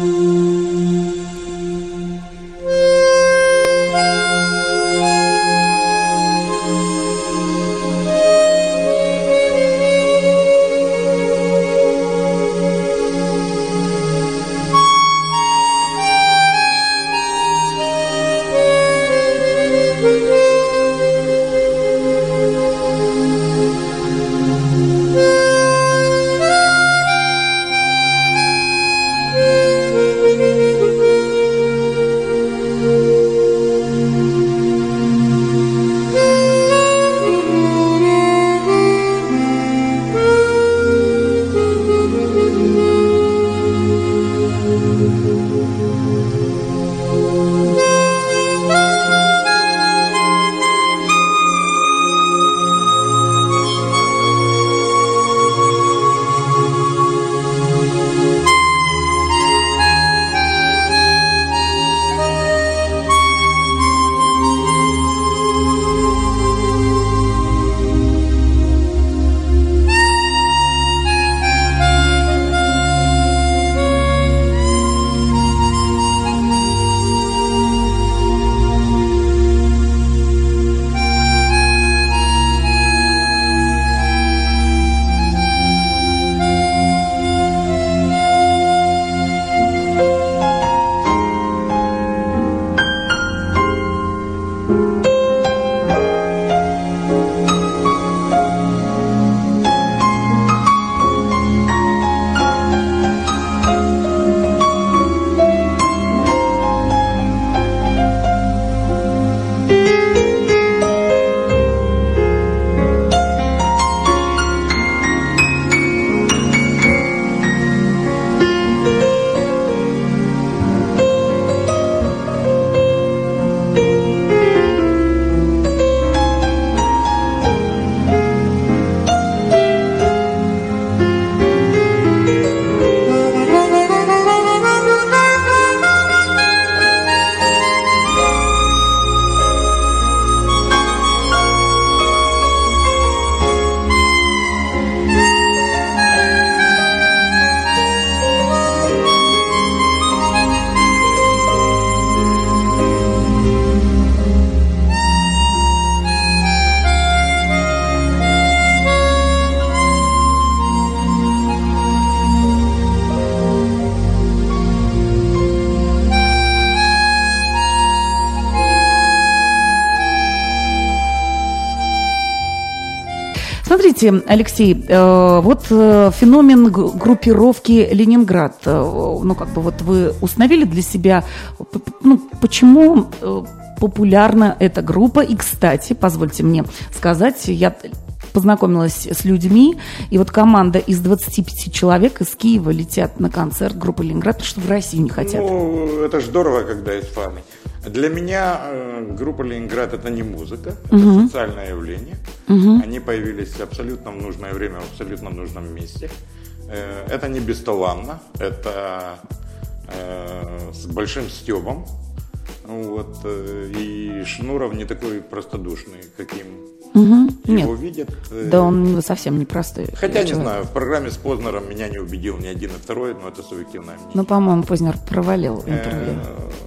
Смотрите, Алексей, э, вот э, феномен группировки Ленинград, э, ну как бы вот вы установили для себя, ну почему популярна эта группа? И, кстати, позвольте мне сказать, я познакомилась с людьми, и вот команда из 25 человек из Киева летят на концерт группы Ленинград, потому что в Россию не хотят. Ну, это здорово, когда есть фаны. Для меня э, группа Ленинград это не музыка, это угу. социальное явление. Угу. Они появились абсолютно в нужное время, в абсолютно нужном месте. Э, это не бесталанно, это э, с большим стебом. Вот, э, и Шнуров не такой простодушный, каким Угу. Его Нет. видят. э, Да он совсем непростой. Хотя не человек. знаю, в программе с Познером меня не убедил ни один и второй, но это субъективное мнение. Ну, по-моему, Познер провалил интервью.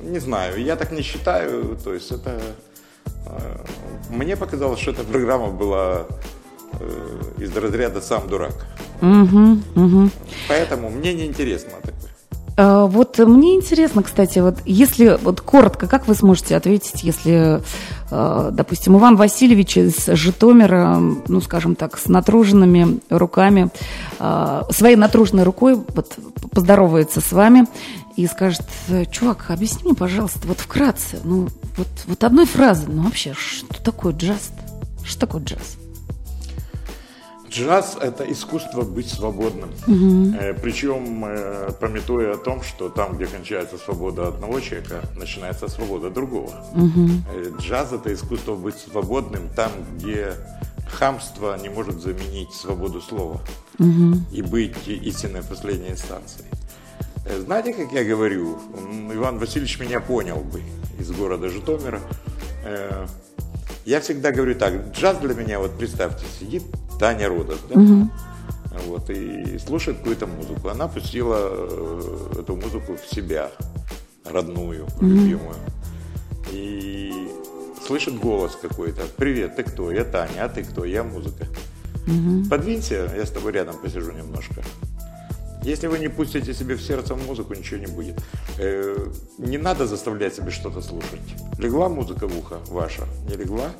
Э, Не знаю, я так не считаю. То есть это э, мне показалось, что эта программа была из разряда сам дурак. Угу, угу. Поэтому мне не интересно такое. А, Вот мне интересно, кстати, вот если вот коротко, как вы сможете ответить, если, э, допустим, Иван Васильевич из Житомира, ну, скажем так, с натруженными руками, э, своей натруженной рукой вот, поздоровается с вами и скажет, чувак, объясни мне, пожалуйста, вот вкратце, ну, вот, вот одной фразой, ну, вообще, что такое джаз? Что такое джаз? Джаз – это искусство быть свободным. Э, Причем, э, пометуя о том, что там, где кончается свобода одного человека, начинается свобода другого. Э, Джаз – это искусство быть свободным там, где хамство не может заменить свободу слова и быть истинной последней инстанцией. Э, Знаете, как я говорю, Иван Васильевич меня понял бы из города Житомира. Я всегда говорю так, джаз для меня, вот представьте, сидит Таня Родос, да? вот, и слушает какую-то музыку. Она пустила э, эту музыку в себя, родную, любимую. И слышит голос какой-то. Привет, ты кто? Я Таня, а ты кто? Я музыка. Подвинься, я с тобой рядом посижу немножко. Если вы не пустите себе в сердце музыку, ничего не будет. Э, не надо заставлять себе что-то слушать. Легла музыка в ухо ваша, не легла?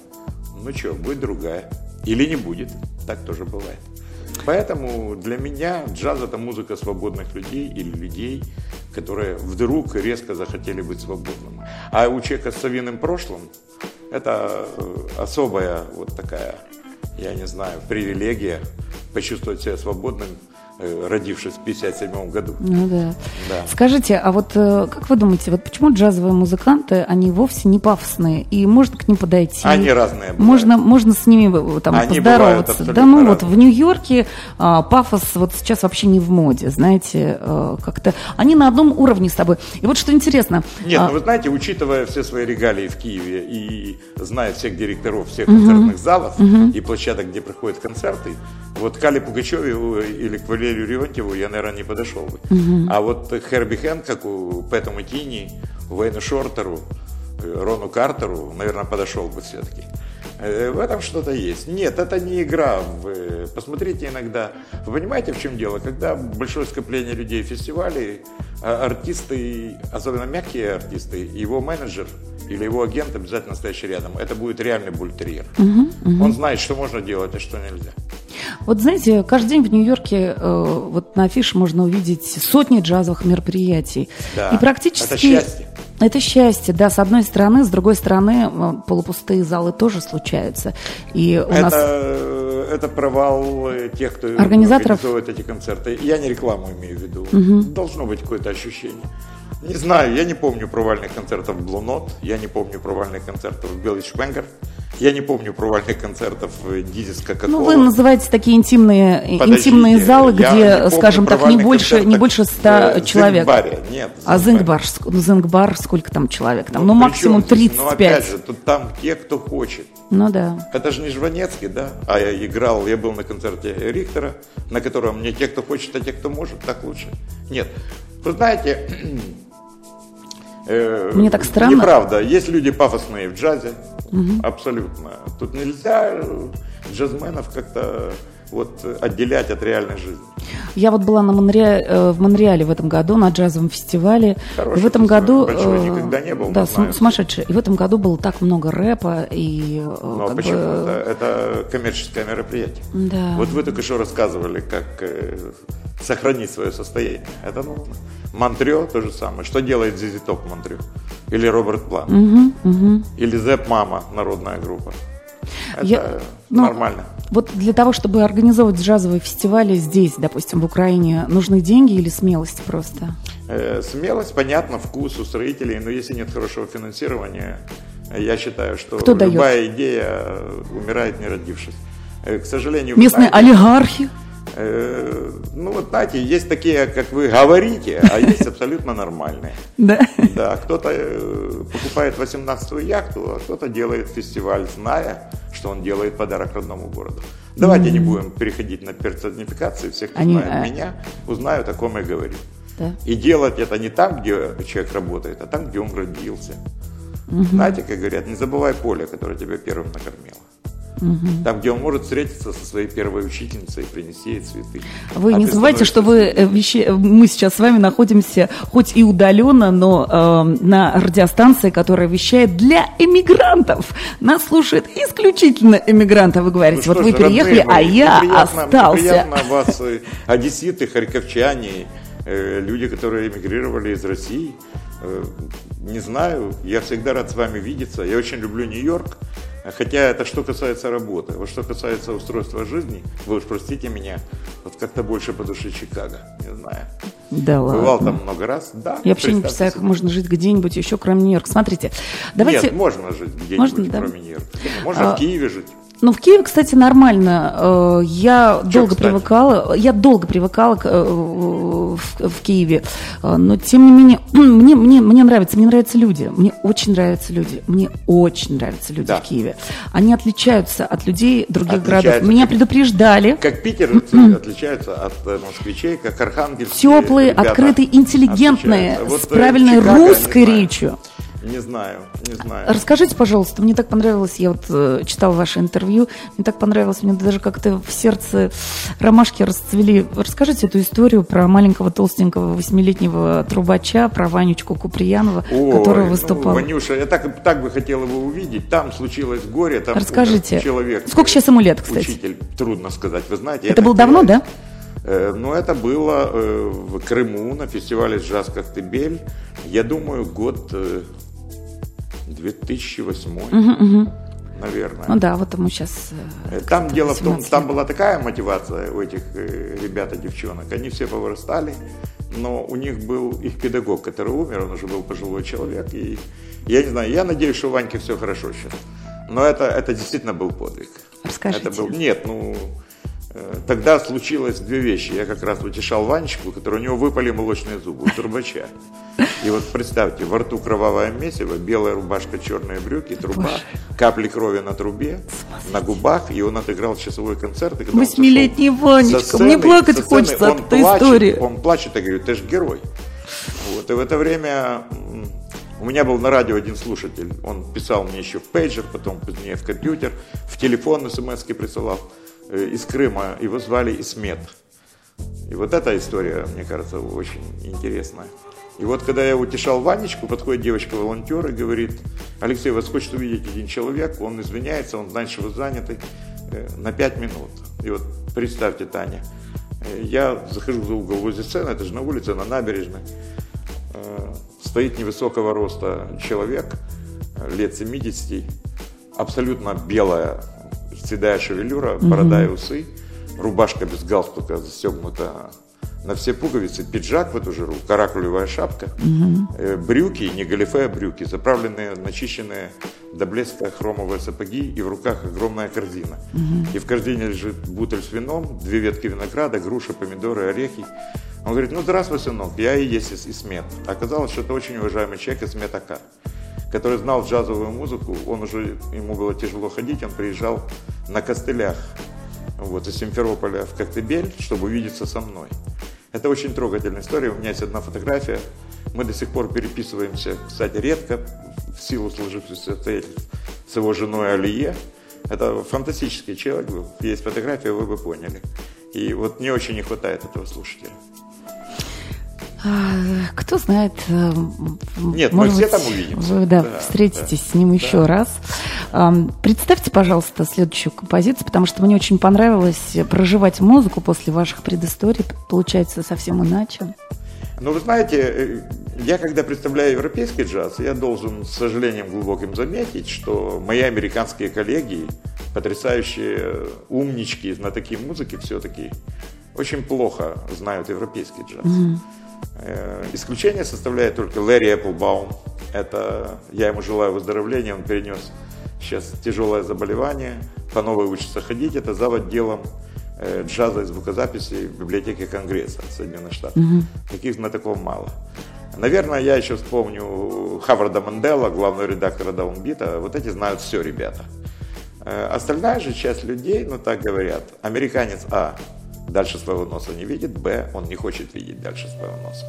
Ну что, будет другая. Или не будет. Так тоже бывает. Поэтому для меня джаз это музыка свободных людей или людей, которые вдруг резко захотели быть свободными. А у человека с совиным прошлым это э, особая вот такая, я не знаю, привилегия почувствовать себя свободным, родившись в 57 году. Ну да. Да. Скажите, а вот э, как вы думаете, вот почему джазовые музыканты, они вовсе не пафосные, и можно к ним подойти? Они разные бывают. Можно, можно с ними э, там Они поздороваться. Да, ну вот разные. в Нью-Йорке а, пафос вот сейчас вообще не в моде, знаете, э, как-то они на одном уровне с тобой. И вот что интересно. Нет, а, ну вы знаете, учитывая все свои регалии в Киеве и зная всех директоров всех концертных залов и площадок, где проходят концерты, вот к Кале Пугачеву или к Валерию Леонтьеву я, наверное, не подошел бы. А вот Херби Хэнкоку, Пэту Макини, Уэйну Шортеру, э, Рону Картеру, наверное, подошел бы все-таки. Э, В этом что-то есть. Нет, это не игра. Вы посмотрите иногда. Вы понимаете, в чем дело? Когда большое скопление людей в фестивале, а артисты, особенно мягкие артисты, его менеджер или его агент обязательно стоящий рядом, это будет реальный бультерьер. Он знает, что можно делать, а что нельзя. Вот знаете, каждый день в Нью-Йорке э, вот на афише можно увидеть сотни джазовых мероприятий. Да, И практически... это счастье. Это счастье, да, с одной стороны, с другой стороны, э, полупустые залы тоже случаются. И у это, нас... э, это провал э, тех, кто Организаторов? организовывает эти концерты. Я не рекламу имею в виду. Должно быть какое-то ощущение. Не знаю, я не помню провальных концертов Blue Note, я не помню провальных концертов Белый Швенгер, я не помню провальных концертов э, Дизис Кока-Кола. Ну, вы называете такие интимные, Подождите, интимные залы, где, скажем так, не больше, не больше ста э, человек. Зингбаре. Нет, А. Зингбар, ну, Зингбар, сколько там человек? Там, ну, при максимум чем здесь? 35. Ну, опять же, тут там те, кто хочет. Ну, да. Это же не Жванецкий, да? А я играл, я был на концерте Рихтера, на котором не те, кто хочет, а те, кто может, так лучше. Нет. Вы знаете, э, Мне так странно. Неправда. Есть люди пафосные в джазе. Абсолютно. Тут нельзя э, джазменов как-то вот э, отделять от реальной жизни. Я вот была на Монре... э, в Монреале в этом году на джазовом фестивале. Хороший в этом фестиваль, году... большой, э, никогда не был, Да, сум- сумасшедший. И в этом году было так много рэпа и... Ну а почему? бы- Это, это коммерческое мероприятие. Да. Вот вы только что рассказывали, как сохранить свое состояние. Это нужно. Монтрё то же самое. Что делает Зизи Топ Монтрё? Или Роберт План? Или Зэп Мама, народная группа. Это Я- ну, нормально. Вот для того, чтобы организовывать джазовые фестивали здесь, допустим, в Украине, нужны деньги или смелость просто? Э, смелость, понятно, вкус у строителей, но если нет хорошего финансирования, э, я считаю, что Кто дает? любая идея э, умирает не родившись. Э, К сожалению, Местные знаете, олигархи? Э, Ну, вот знаете, есть такие, как вы говорите, а есть абсолютно нормальные. Да. Да, кто-то э, покупает 18-ю яхту, а кто-то делает фестиваль, зная, что он делает подарок родному городу. Давайте не будем переходить на персонификации. Все, кто Они, знает э, меня, узнают, о ком я говорю. Да. И делать это не там, где человек работает, а там, где он родился. Знаете, как говорят, не забывай поле, которое тебя первым накормило. Там, где он может встретиться со своей первой учительницей и принести ей цветы. Вы А не забывайте, что вы э, веще- мы сейчас с вами находимся хоть и удаленно, но э, на радиостанции, которая вещает для эмигрантов. Нас слушает исключительно эмигранты. Вы говорите, Ну вот вы ж, переехали, а мои, я приятно- мне остался. приятно вас, э, одесситы, харьковчане, э, люди, которые эмигрировали из России. Э, Не знаю, я всегда рад с вами видеться. Я очень люблю Нью-Йорк. Хотя это что касается работы. Вот что касается устройства жизни, вы уж простите меня, вот как-то больше по душе Чикаго, не знаю. Да ладно. Бывал там много раз, да. Я вообще не представляю, как можно жить где-нибудь еще, кроме Нью-Йорка. Смотрите, давайте... Нет, можно жить где-нибудь, Можно, да? кроме Нью-Йорка. Можно А, в Киеве жить. Ну, в Киеве, кстати, нормально. Э, Я долго кстати? привыкала, я долго привыкала к, э, в, в Киеве, Э, но тем не менее мне, мне, мне нравится, мне нравятся люди, мне очень нравятся люди, мне очень нравятся люди Да. в Киеве. Они отличаются от людей других Отличаются. городов. Меня предупреждали. Как питерцы отличаются от москвичей, как архангельские Теплые, ребята открытые, интеллигентные, отличаются. Вот, с правильной Чикаго, русской речью. Не знаю, не знаю. Расскажите, пожалуйста, мне так понравилось, я вот э, читала ваше интервью, мне так понравилось, мне даже как-то в сердце ромашки расцвели. Расскажите эту историю про маленького толстенького восьмилетнего трубача, про Ванечку Куприянова, Ой, который ну, выступал. Ванюша, я так, так бы хотел его увидеть. Там случилось горе, там Расскажите. человек. Сколько сейчас ему лет, кстати? Учитель, трудно сказать, вы знаете. Это было давно, да? Э, Ну, это было э, в Крыму на фестивале «Джаз Коктебель». Я думаю, год э, 2008, наверное. Ну да, вот ему сейчас... Э, Там дело в том, там была такая мотивация у этих э, ребят и девчонок. Они все повырастали, но у них был их педагог, который умер, он уже был пожилой человек. И я не знаю, я надеюсь, что у Ваньки все хорошо сейчас. Но это, это действительно был подвиг. Расскажите. Это был, нет, ну, тогда случилось две вещи. Я как раз утешал Ванечку, который у него выпали молочные зубы, у трубача. И вот представьте, во рту кровавое месиво, белая рубашка, черные брюки, труба, капли крови на трубе, на губах, и он отыграл часовой концерт. Восьмилетний Ванечка, со мне плакать сцены, хочется от этой плачет, истории. Он плачет и говорит, ты же герой. Вот, и в это время у меня был на радио один слушатель, он писал мне еще в пейджер, потом позднее в компьютер, в телефон смс присылал э, из Крыма, его звали Исмет. И вот эта история, мне кажется, очень интересная. И вот когда я утешал Ванечку, подходит девочка-волонтер и говорит, Алексей, вас хочет увидеть один человек, он извиняется, он знает, что вы заняты, э, на пять минут. И вот представьте, Таня, э, я захожу за угол возле сцены, это же на улице, на набережной, Э, стоит невысокого роста человек, э, лет 70, абсолютно белая седая шевелюра, борода и усы, рубашка без галстука застегнута на все пуговицы, пиджак в эту жиру, каракулевая шапка, э, брюки, не галифе, а брюки, заправленные, начищенные до блеска хромовые сапоги, и в руках огромная корзина. И в корзине лежит бутыль с вином, две ветки винограда, груши, помидоры, орехи. Он говорит, ну здравствуй, сынок, я и есть Ис- Исмет. Оказалось, что это очень уважаемый человек Исмет Ака, который знал джазовую музыку, он уже, ему было тяжело ходить, он приезжал на костылях вот, из Симферополя в Коктебель, чтобы увидеться со мной. Это очень трогательная история, у меня есть одна фотография, мы до сих пор переписываемся, кстати, редко, в силу сложившихся обстоятельств, с его женой Алие. Это фантастический человек был, есть фотография, вы бы поняли. И вот мне очень не хватает этого слушателя. А, Кто знает, э, Нет, мы может все быть, там увидимся. Вы, да, Да, встретитесь да, с ним еще раз. Ам, Представьте, пожалуйста, следующую композицию, потому что мне очень понравилось проживать музыку после ваших предысторий. Получается совсем иначе. Ну, вы знаете, э, я когда представляю европейский джаз, я должен с сожалением глубоким заметить, что мои американские коллеги, потрясающие умнички, знатоки музыки, все-таки очень плохо знают европейский джаз. Э, Исключение составляет только Лэри Эпплбаум. Это я ему желаю выздоровления, он перенес сейчас тяжелое заболевание, по новой учится ходить. Это зав. отделом э, джаза и звукозаписи в библиотеке Конгресса Соединенных Штатов. Таких знатоков мало. Наверное, я еще вспомню Хаварда Мандела, главного редактора Даунбита. Вот эти знают все ребята. Э, Остальная же часть людей, ну так говорят, американец А дальше своего носа не видит, Б он не хочет видеть дальше своего носа.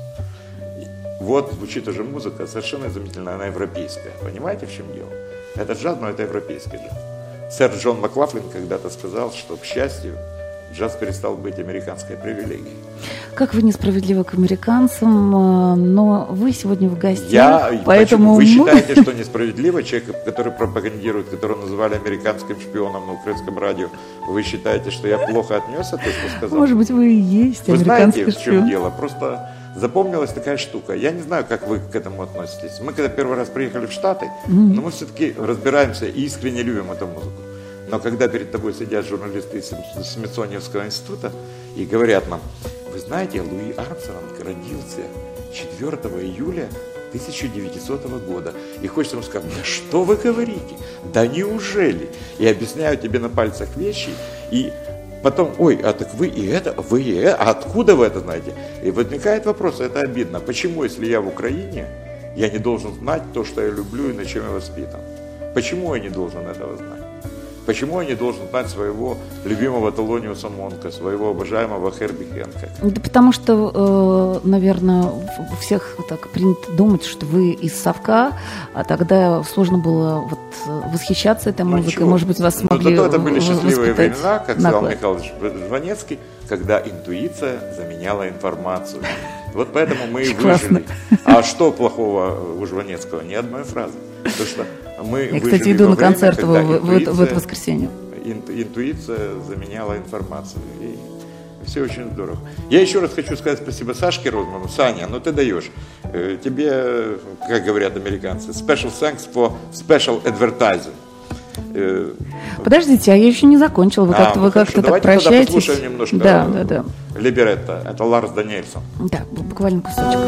Вот звучит уже музыка совершенно изумительная, она европейская. Понимаете, в чем дело? Это джаз, но это европейский джаз. Сэр Джон Маклафлин когда-то сказал, что, к счастью, джаз перестал быть американской привилегией. Как вы несправедливы к американцам, э, но вы сегодня в гостях, Я, поэтому почему- вы считаете, что несправедливо человек, который пропагандирует, которого называли американским шпионом на украинском радио, вы считаете, что я плохо отнесся, то, что сказал? Может быть, вы и есть Вы знаете, американский в чем шпион. дело? Просто, запомнилась такая штука. Я не знаю, как вы к этому относитесь. Мы когда первый раз приехали в Штаты, но мы все-таки разбираемся и искренне любим эту музыку. Но когда перед тобой сидят журналисты из Смитсониевского института и говорят нам, вы знаете, Луи Армстронг родился 4 июля 1900 года. И хочется ему сказать, да что вы говорите? Да неужели? И объясняю тебе на пальцах вещи, и потом, ой, а так вы и это, вы и это, а откуда вы это знаете? И возникает вопрос, это обидно, почему, если я в Украине, я не должен знать то, что я люблю и на чем я воспитан? Почему я не должен этого знать? Почему я не должен знать своего любимого Талониуса Монка, своего обожаемого Херби Хенка? Да потому что, э, наверное, у всех так принято думать, что вы из совка, а тогда сложно было вот восхищаться этой Ну, музыкой. ничего. Может быть, вас Но смогли зато это были счастливые времена, как сказал нагло. Михаил Жванецкий, когда интуиция заменяла информацию. Вот поэтому мы и выжили. А что плохого у Жванецкого? Ни одной фразы. Потому что мы Я, кстати, иду на время, концерт в, когда в- это, интуиция- воскресенье. ин- интуиция заменяла информацию. И все очень здорово. Я еще раз хочу сказать спасибо Сашке Розману. Саня, ну ты даешь. Э, Тебе, как говорят американцы, special thanks for special advertising. Э, Подождите, а я еще не закончила. Вы а, как-то ну вы хорошо, как-то так давайте тогда прощаетесь. послушаем немножко Да, э, да, да. Либеретто. Это Ларс Даниэльсон. Да, буквально кусочек.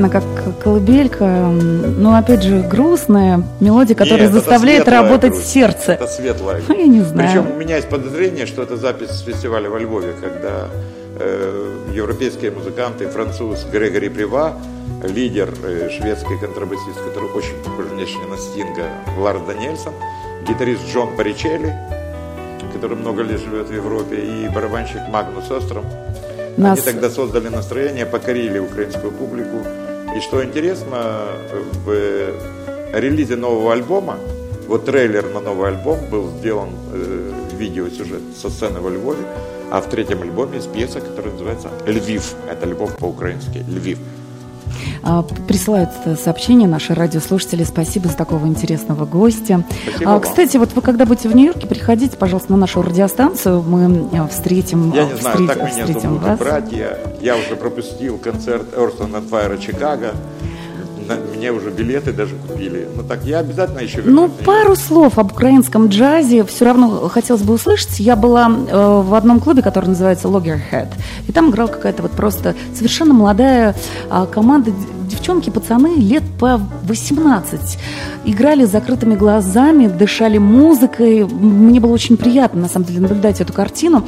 Действительно, как колыбелька, но опять же грустная мелодия, которая Нет, заставляет работать грусть. сердце. Это светлая. Ну, я не знаю. Причем у меня есть подозрение, что это запись с фестиваля во Львове, когда э, европейские музыканты, француз Грегори Прива, лидер э, шведский контрабасист, который очень похож внешне на Стинга, Ларс Даниэльсон, гитарист Джон Паричелли, который много лет живет в Европе, и барабанщик Магнус Остром. Нас- Они тогда создали настроение, покорили украинскую публику. И что интересно, в релизе нового альбома, вот трейлер на новый альбом был сделан э, видеосюжет со сцены во Львове, а в третьем альбоме есть пьеса, которая называется «Львив». Это Львов по-украински. «Львив». А, Присылают э, сообщения наши радиослушатели. Спасибо за такого интересного гостя. Спасибо А. Кстати, вот вы когда будете в Нью-Йорке, приходите, пожалуйста, на нашу радиостанцию. Мы э, встретим, Я э, не знаю, встретим- так меня зовут вас. братья. Я уже пропустил концерт Earth Fire Чикаго. Мне уже билеты даже купили. Ну так, я обязательно еще Ну, пару слов об украинском джазе все равно хотелось бы услышать. Я была э, в одном клубе, который называется Loggerhead, и там играла какая-то вот просто совершенно молодая а, команда, девчонки, пацаны лет по 18 играли с закрытыми глазами, дышали музыкой. Мне было очень приятно, на самом деле, наблюдать эту картину.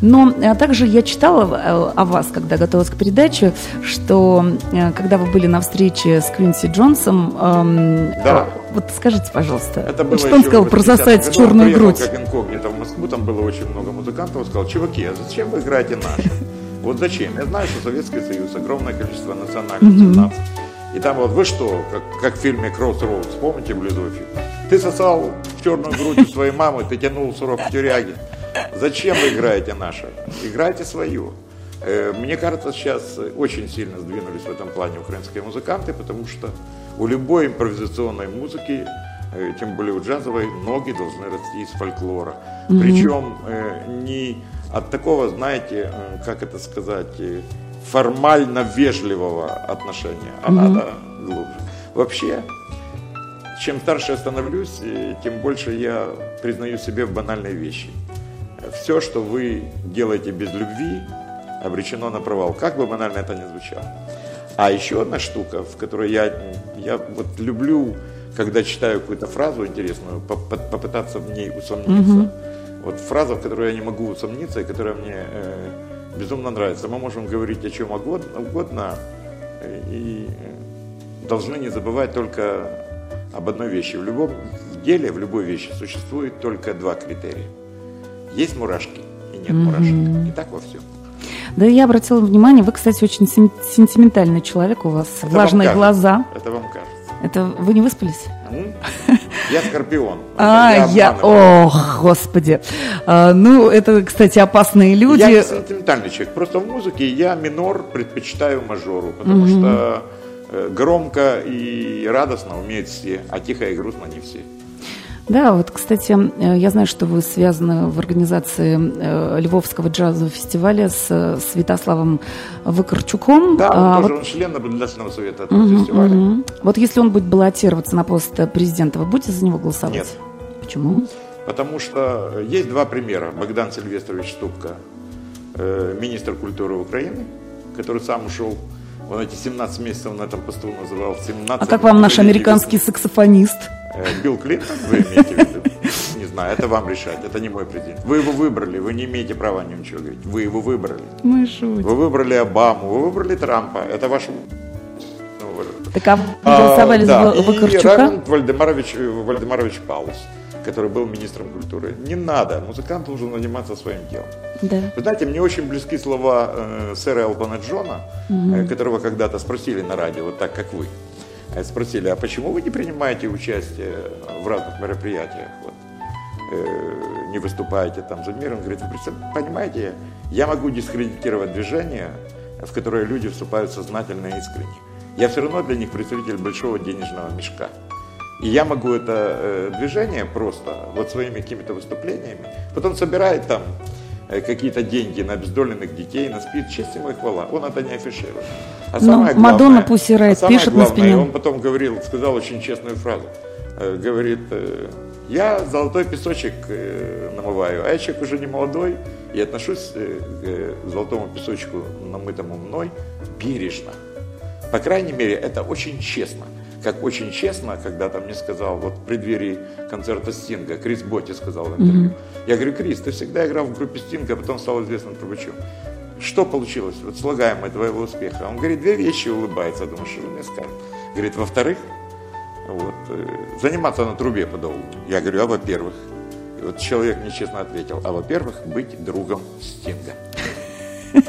Но а, также я читала э, о вас, когда готовилась к передаче, что э, когда вы были на встрече с Квинси Джонсом, эм, Да. вот скажите, пожалуйста, Это было что он сказал про 80-х сосать годах. черную грудь? как инкогнито в Москву, там было очень много музыкантов. Он сказал, чуваки, а зачем вы играете наши? Вот зачем? Я знаю, что Советский Союз, огромное количество национальных наций. И там вот вы что, как, как в фильме Crossroads, помните блюдовый фильм? Ты сосал черную грудь у своей мамы, ты тянул срок в тюряге. Зачем вы играете наше? Играйте свою. Э, Мне кажется, сейчас очень сильно сдвинулись в этом плане украинские музыканты, потому что у любой импровизационной музыки, э, тем более у джазовой, ноги должны расти из фольклора. Причем э, не от такого, знаете, э, как это сказать, э, формально вежливого отношения, а надо глубже. Вообще, чем старше я становлюсь, э, тем больше я признаю себе в банальные вещи. Все, что вы делаете без любви, обречено на провал, как бы банально это ни звучало. А еще одна штука, в которой я, я вот люблю, когда читаю какую-то фразу интересную, по- по- попытаться в ней усомниться. Вот фраза, в которой я не могу усомниться, и которая мне э, безумно нравится. Мы можем говорить о чем угодно, угодно э, и э, должны не забывать только об одной вещи. В любом деле, в любой вещи существует только два критерия. Есть мурашки и нет мурашек. И так во всем. Да, я обратила внимание, вы, кстати, очень сен- сентиментальный человек, у вас Это влажные глаза. Это вам кажется. Это вы не выспались? М? Я скорпион. А, я, ох, господи. А, ну, это, кстати, опасные люди. Я не сентиментальный человек. Просто в музыке я минор предпочитаю мажору, потому что э, громко и радостно умеют все, а тихо и грустно не все. Да, вот, кстати, э, я знаю, что вы связаны в организации э, Львовского джазового фестиваля с э, Святославом Выкорчуком. Да, А, он вот- тоже он член наблюдательного совета этого фестиваля. Мгм. Вот если он будет баллотироваться на пост президента, вы будете за него голосовать? Нет. Почему? Потому что есть два примера. Богдан Сильвестрович Ступка, министр культуры Украины, который сам ушел, он эти 17 месяцев на этом посту называл 17. А как вам наш американский саксофонист? Э, Билл Клинтон, вы имеете в виду? Не знаю, это вам решать, это не мой президент. Вы его выбрали, вы не имеете права нем ничего говорить. Вы его выбрали. Мы шутим. Вы выбрали Обаму, вы выбрали Трампа. Это ваш... ну, Так а вы А, голосовали да, за и? Раймонд Вальдемарович, э, Вальдемарович Паулус, который был министром культуры. Не надо, музыкант должен заниматься своим делом. Да. Вы знаете, мне очень близки слова э, сэра Элтона Джона, э, которого когда-то спросили на радио, вот так как вы. Э, Спросили, а почему вы не принимаете участие в разных мероприятиях? Вот, э, не выступаете там за мир? Он говорит, вы понимаете, я могу дискредитировать движение, в которое люди вступают сознательно и искренне. Я все равно для них представитель большого денежного мешка. И я могу это э, движение просто вот своими какими-то выступлениями, потом собирает там какие-то деньги на обездоленных детей, на спид, честь ему и хвала. Он это не афиширует. А Ну, самое Мадонна главное- Pussy Riot а самое пишет на главное, спине. Он потом говорил, сказал очень честную фразу. Э, Говорит, э, я золотой песочек э, намываю, а я человек уже не молодой и отношусь э, к э, золотому песочку, намытому мной, бережно. По крайней мере, это очень честно. Как очень честно, когда-то мне сказал, вот в преддверии концерта Стинга, Крис Ботти сказал в интервью. Я говорю, Крис, ты всегда играл в группе Стинга, а потом стал известным трубачом. Что получилось, вот слагаемое твоего успеха? Он говорит, две вещи улыбается, думаю, что же мне скажет. Говорит, во-вторых, вот, э, заниматься на трубе подолгу. Я говорю, а во-первых? И вот человек нечестно ответил, а во-первых, быть другом Стинга.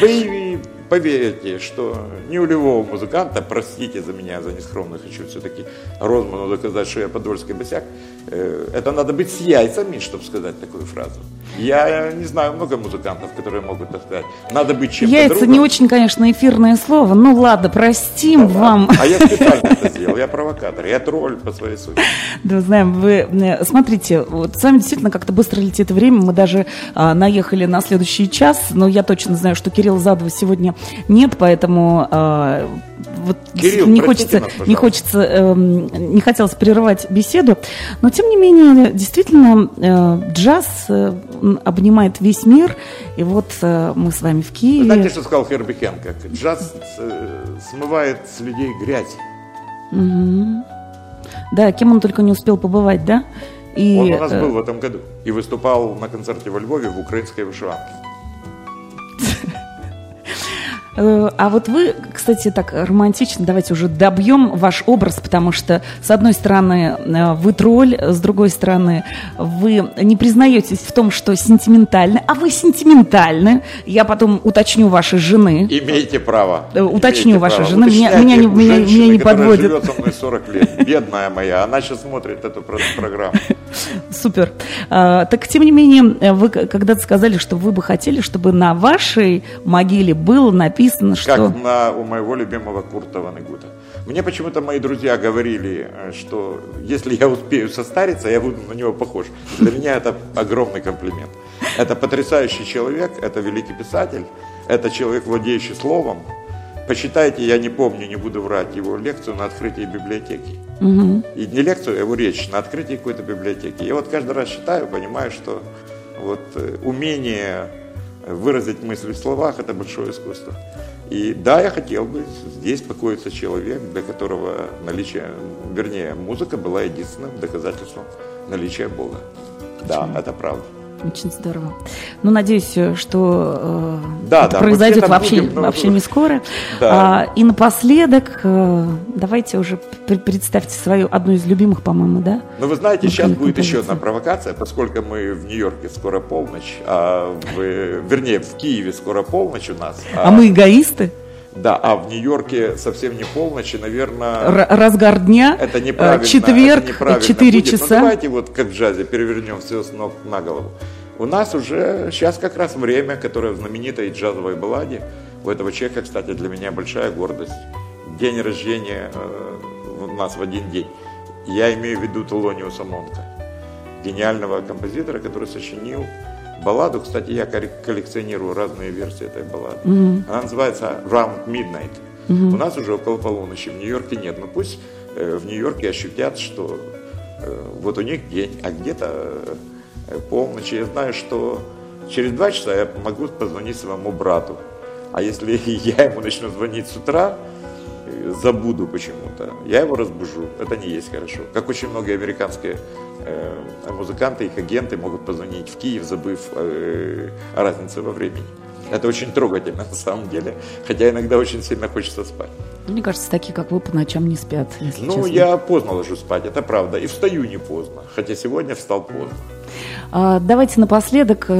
Вы поверите, что не у любого музыканта, простите за меня, за нескромно хочу все-таки Розману доказать, что я подольский босяк, э, это надо быть с яйцами, чтобы сказать такую фразу. Я не знаю много музыкантов, которые могут так сказать. Надо быть чем-то Яйца другом. не очень, конечно, эфирное слово. Ну ладно, простим вам. А я специально это сделал, я провокатор, я тролль по своей сути. Да, знаем, вы э, смотрите, вот с вами действительно как-то быстро летит время. Мы даже а, наехали на следующий час, но я точно знаю, что Кирилла Задова сегодня нет, поэтому а, вот Кирилл, не хочется, нас, пожалуйста. не хочется, эм, не хотелось прерывать беседу, но тем не менее, действительно, э, джаз э, обнимает весь мир, и вот э, мы с вами в Киеве. Знаете, что сказал Херби Хэнкок? Джаз э, смывает с людей грязь. Да, кем он только не успел побывать, да? И, Он у нас э, был в этом году и выступал на концерте во Львове в украинской вышиванке. Э, А вот вы, кстати, так романтично, давайте уже добьем ваш образ, потому что, с одной стороны, э, вы тролль, с другой стороны, вы не признаетесь в том, что сентиментальны, а вы сентиментальны. Я потом уточню вашей жены. Имеете право. Э, уточню Имеете право. жену, меня- меня меня- меня не подводит. живет со мной 40 лет. Бедная моя. Она сейчас смотрит эту про- программу. Супер. А, так, тем не менее, вы когда-то сказали, что вы бы хотели, чтобы на вашей могиле было написано, что... Как на, у моего любимого Курта Ванегута. Мне почему-то мои друзья говорили, э, что если я успею состариться, я буду на него похож. Для меня это огромный комплимент. Это потрясающий человек, это великий писатель, это человек, владеющий словом. Почитайте, я не помню, не буду врать, его лекцию на открытии библиотеки. И не лекцию, а его речь на открытии какой-то библиотеки. Я вот каждый раз читаю, понимаю, что вот э, умение выразить мысли в словах – это большое искусство. И да, я хотел бы здесь покоиться человек, для которого наличие, вернее, музыка была единственным доказательством наличия Бога. Да, это правда. Очень здорово. Ну, надеюсь, э, что э, Да, это да, произойдет вообще, будем, вообще не скоро. Да. А, и напоследок, э, давайте уже пр- представьте свою одну из любимых, по-моему, да? Но вы знаете, сейчас будет еще одна провокация, поскольку мы в Нью-Йорке скоро полночь, а в, вернее, в Киеве скоро полночь у нас. А, мы эгоисты? Да, а в Нью-Йорке совсем не полночь, и, наверное, Р- разгар дня, это э, неправильно. четверг, это неправильно 4 будет. Ну, часа. давайте вот как в джазе перевернем все с ног на голову. У нас уже сейчас как раз время, которое в знаменитой джазовой балладе. У этого человека, кстати, для меня большая гордость. День рождения э, у нас в один день. Я имею в виду Толониуса Монка, гениального композитора, который сочинил балладу. Кстати, я коллек- коллекционирую разные версии этой баллады. Она называется Round Midnight. У нас уже около полуночи, в Нью-Йорке нет. Но пусть э, в Нью-Йорке ощутят, что э, вот у них день, а где-то э, полночь. Я знаю, что через два часа я могу позвонить своему брату. А если я ему начну звонить с утра, забуду почему-то, я его разбужу. Это не есть хорошо. Как очень многие американские э, музыканты, их агенты могут позвонить в Киев, забыв э, о разнице во времени. Это очень трогательно на самом деле, хотя иногда очень сильно хочется спать. Мне кажется, такие, как вы, по ночам не спят, Ну, честно. я поздно ложусь спать, это правда, и встаю не поздно, хотя сегодня встал поздно. А, Давайте напоследок э,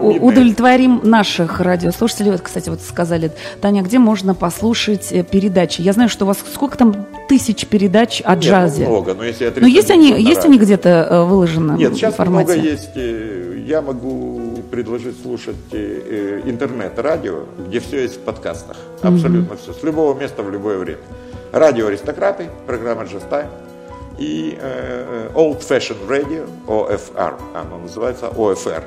удовлетворим наших радиослушателей. Вот, кстати, вот сказали, Таня, где можно послушать э, передачи? Я знаю, что у вас сколько там тысяч передач о Нет, джазе? ну, много, но если Но есть 30 они, есть они где-то э, выложены Нет, в сейчас формате? много есть. Я могу предложить слушать интернет-радио, где все есть в подкастах. Абсолютно все. С любого места в любое время. Радио «Аристократы», программа «Just Time» и э, Old Fashioned Radio, OFR, оно называется OFR.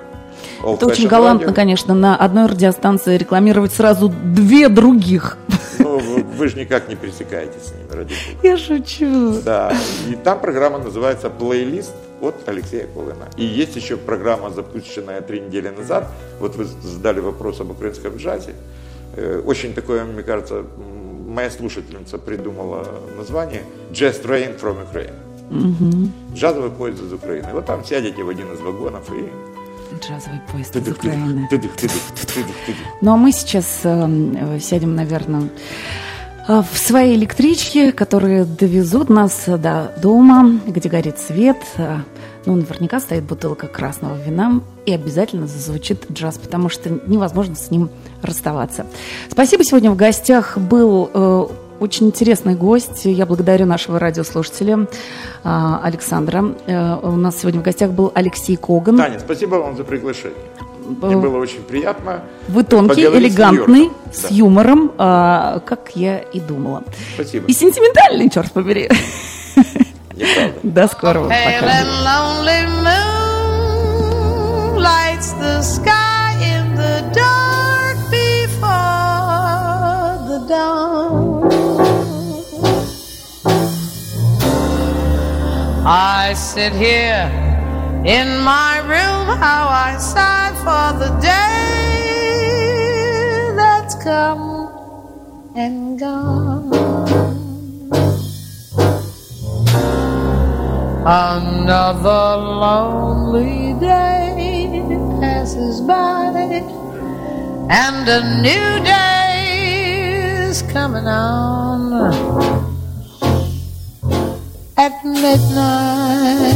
Old Это очень галантно, Radio. конечно, на одной радиостанции рекламировать сразу две других. Ну, вы, вы же никак не пересекаетесь с ними, бога. Я шучу. Да, и там программа называется «Плейлист» от Алексея Колына. И есть еще программа, запущенная три недели назад. Вот вы задали вопрос об украинском джазе. Э, Очень такое, мне кажется, моя слушательница придумала название «Jazz Train from Ukraine». Джазовый поезд из Украины. Вот там сядете в один из вагонов и... Джазовый поезд из Украины. Ну, а мы сейчас э, э, сядем, наверное, э, в своей электричке, которые довезут нас э, до дома, где горит свет. э, Ну, наверняка стоит бутылка красного вина, и обязательно зазвучит джаз, потому что невозможно с ним расставаться. Спасибо. Сегодня в гостях был э, очень интересный гость. Я благодарю нашего радиослушателя э, Александра. Э, У нас сегодня в гостях был Алексей Коган. Таня, спасибо вам за приглашение. Мне было очень приятно. Вы тонкий, с элегантный, Нью-Йорком. с Да. юмором, а, как я и думала. Спасибо. И сентиментальный, черт побери. До скорого. Пока. lights the sky in the dark before the dawn. I sit here in my room, how I sigh for the day that's come and gone. Another lonely day passes by, and a new day is coming on at midnight.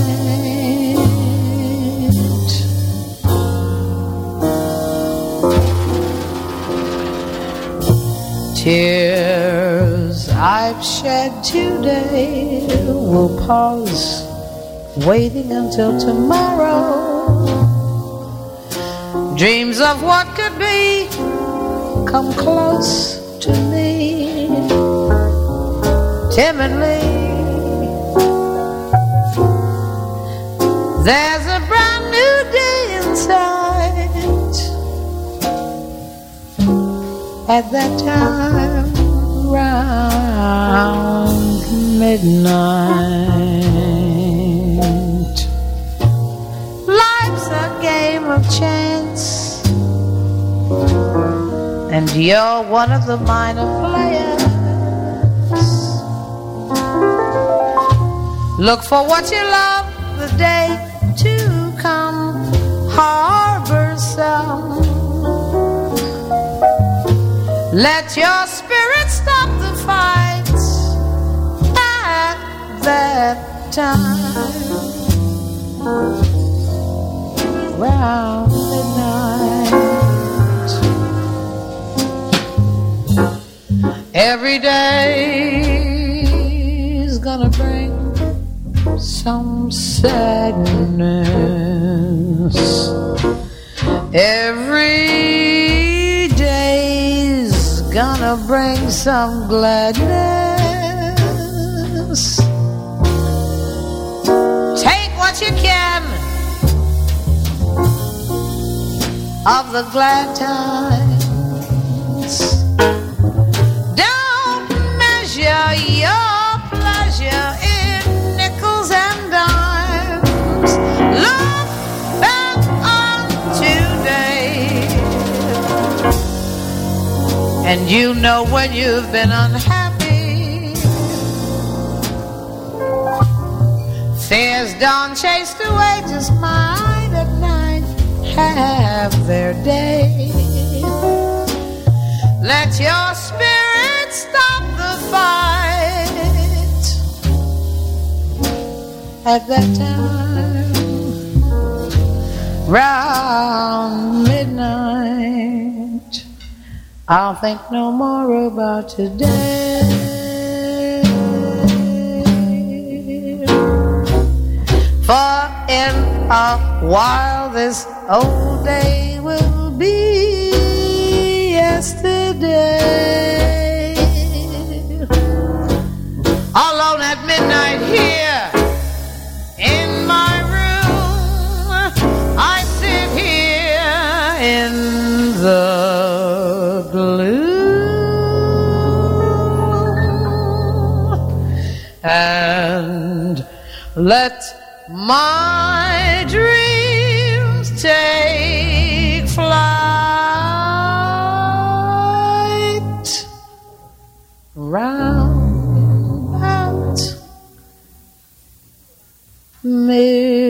Tears I've shed today will pause, waiting until tomorrow. Dreams of what could be come close to me timidly. There's a brand new day inside at that time round midnight. Life's a game of chance, and you're one of the minor players. Look for what you love the day to come, harbor some. Let your spirit stop the fights at that time. Round midnight. Every day's gonna bring some sadness. Every day's gonna bring some gladness. Take what you can of the glad times. And you know when you've been unhappy. Fears dawn chased away, just mind at night have their day. Let your spirit stop the fight at that time round midnight. I'll think no more about today. For in a while this old day will be yesterday. Alone at midnight here Let my dreams take flight round about me.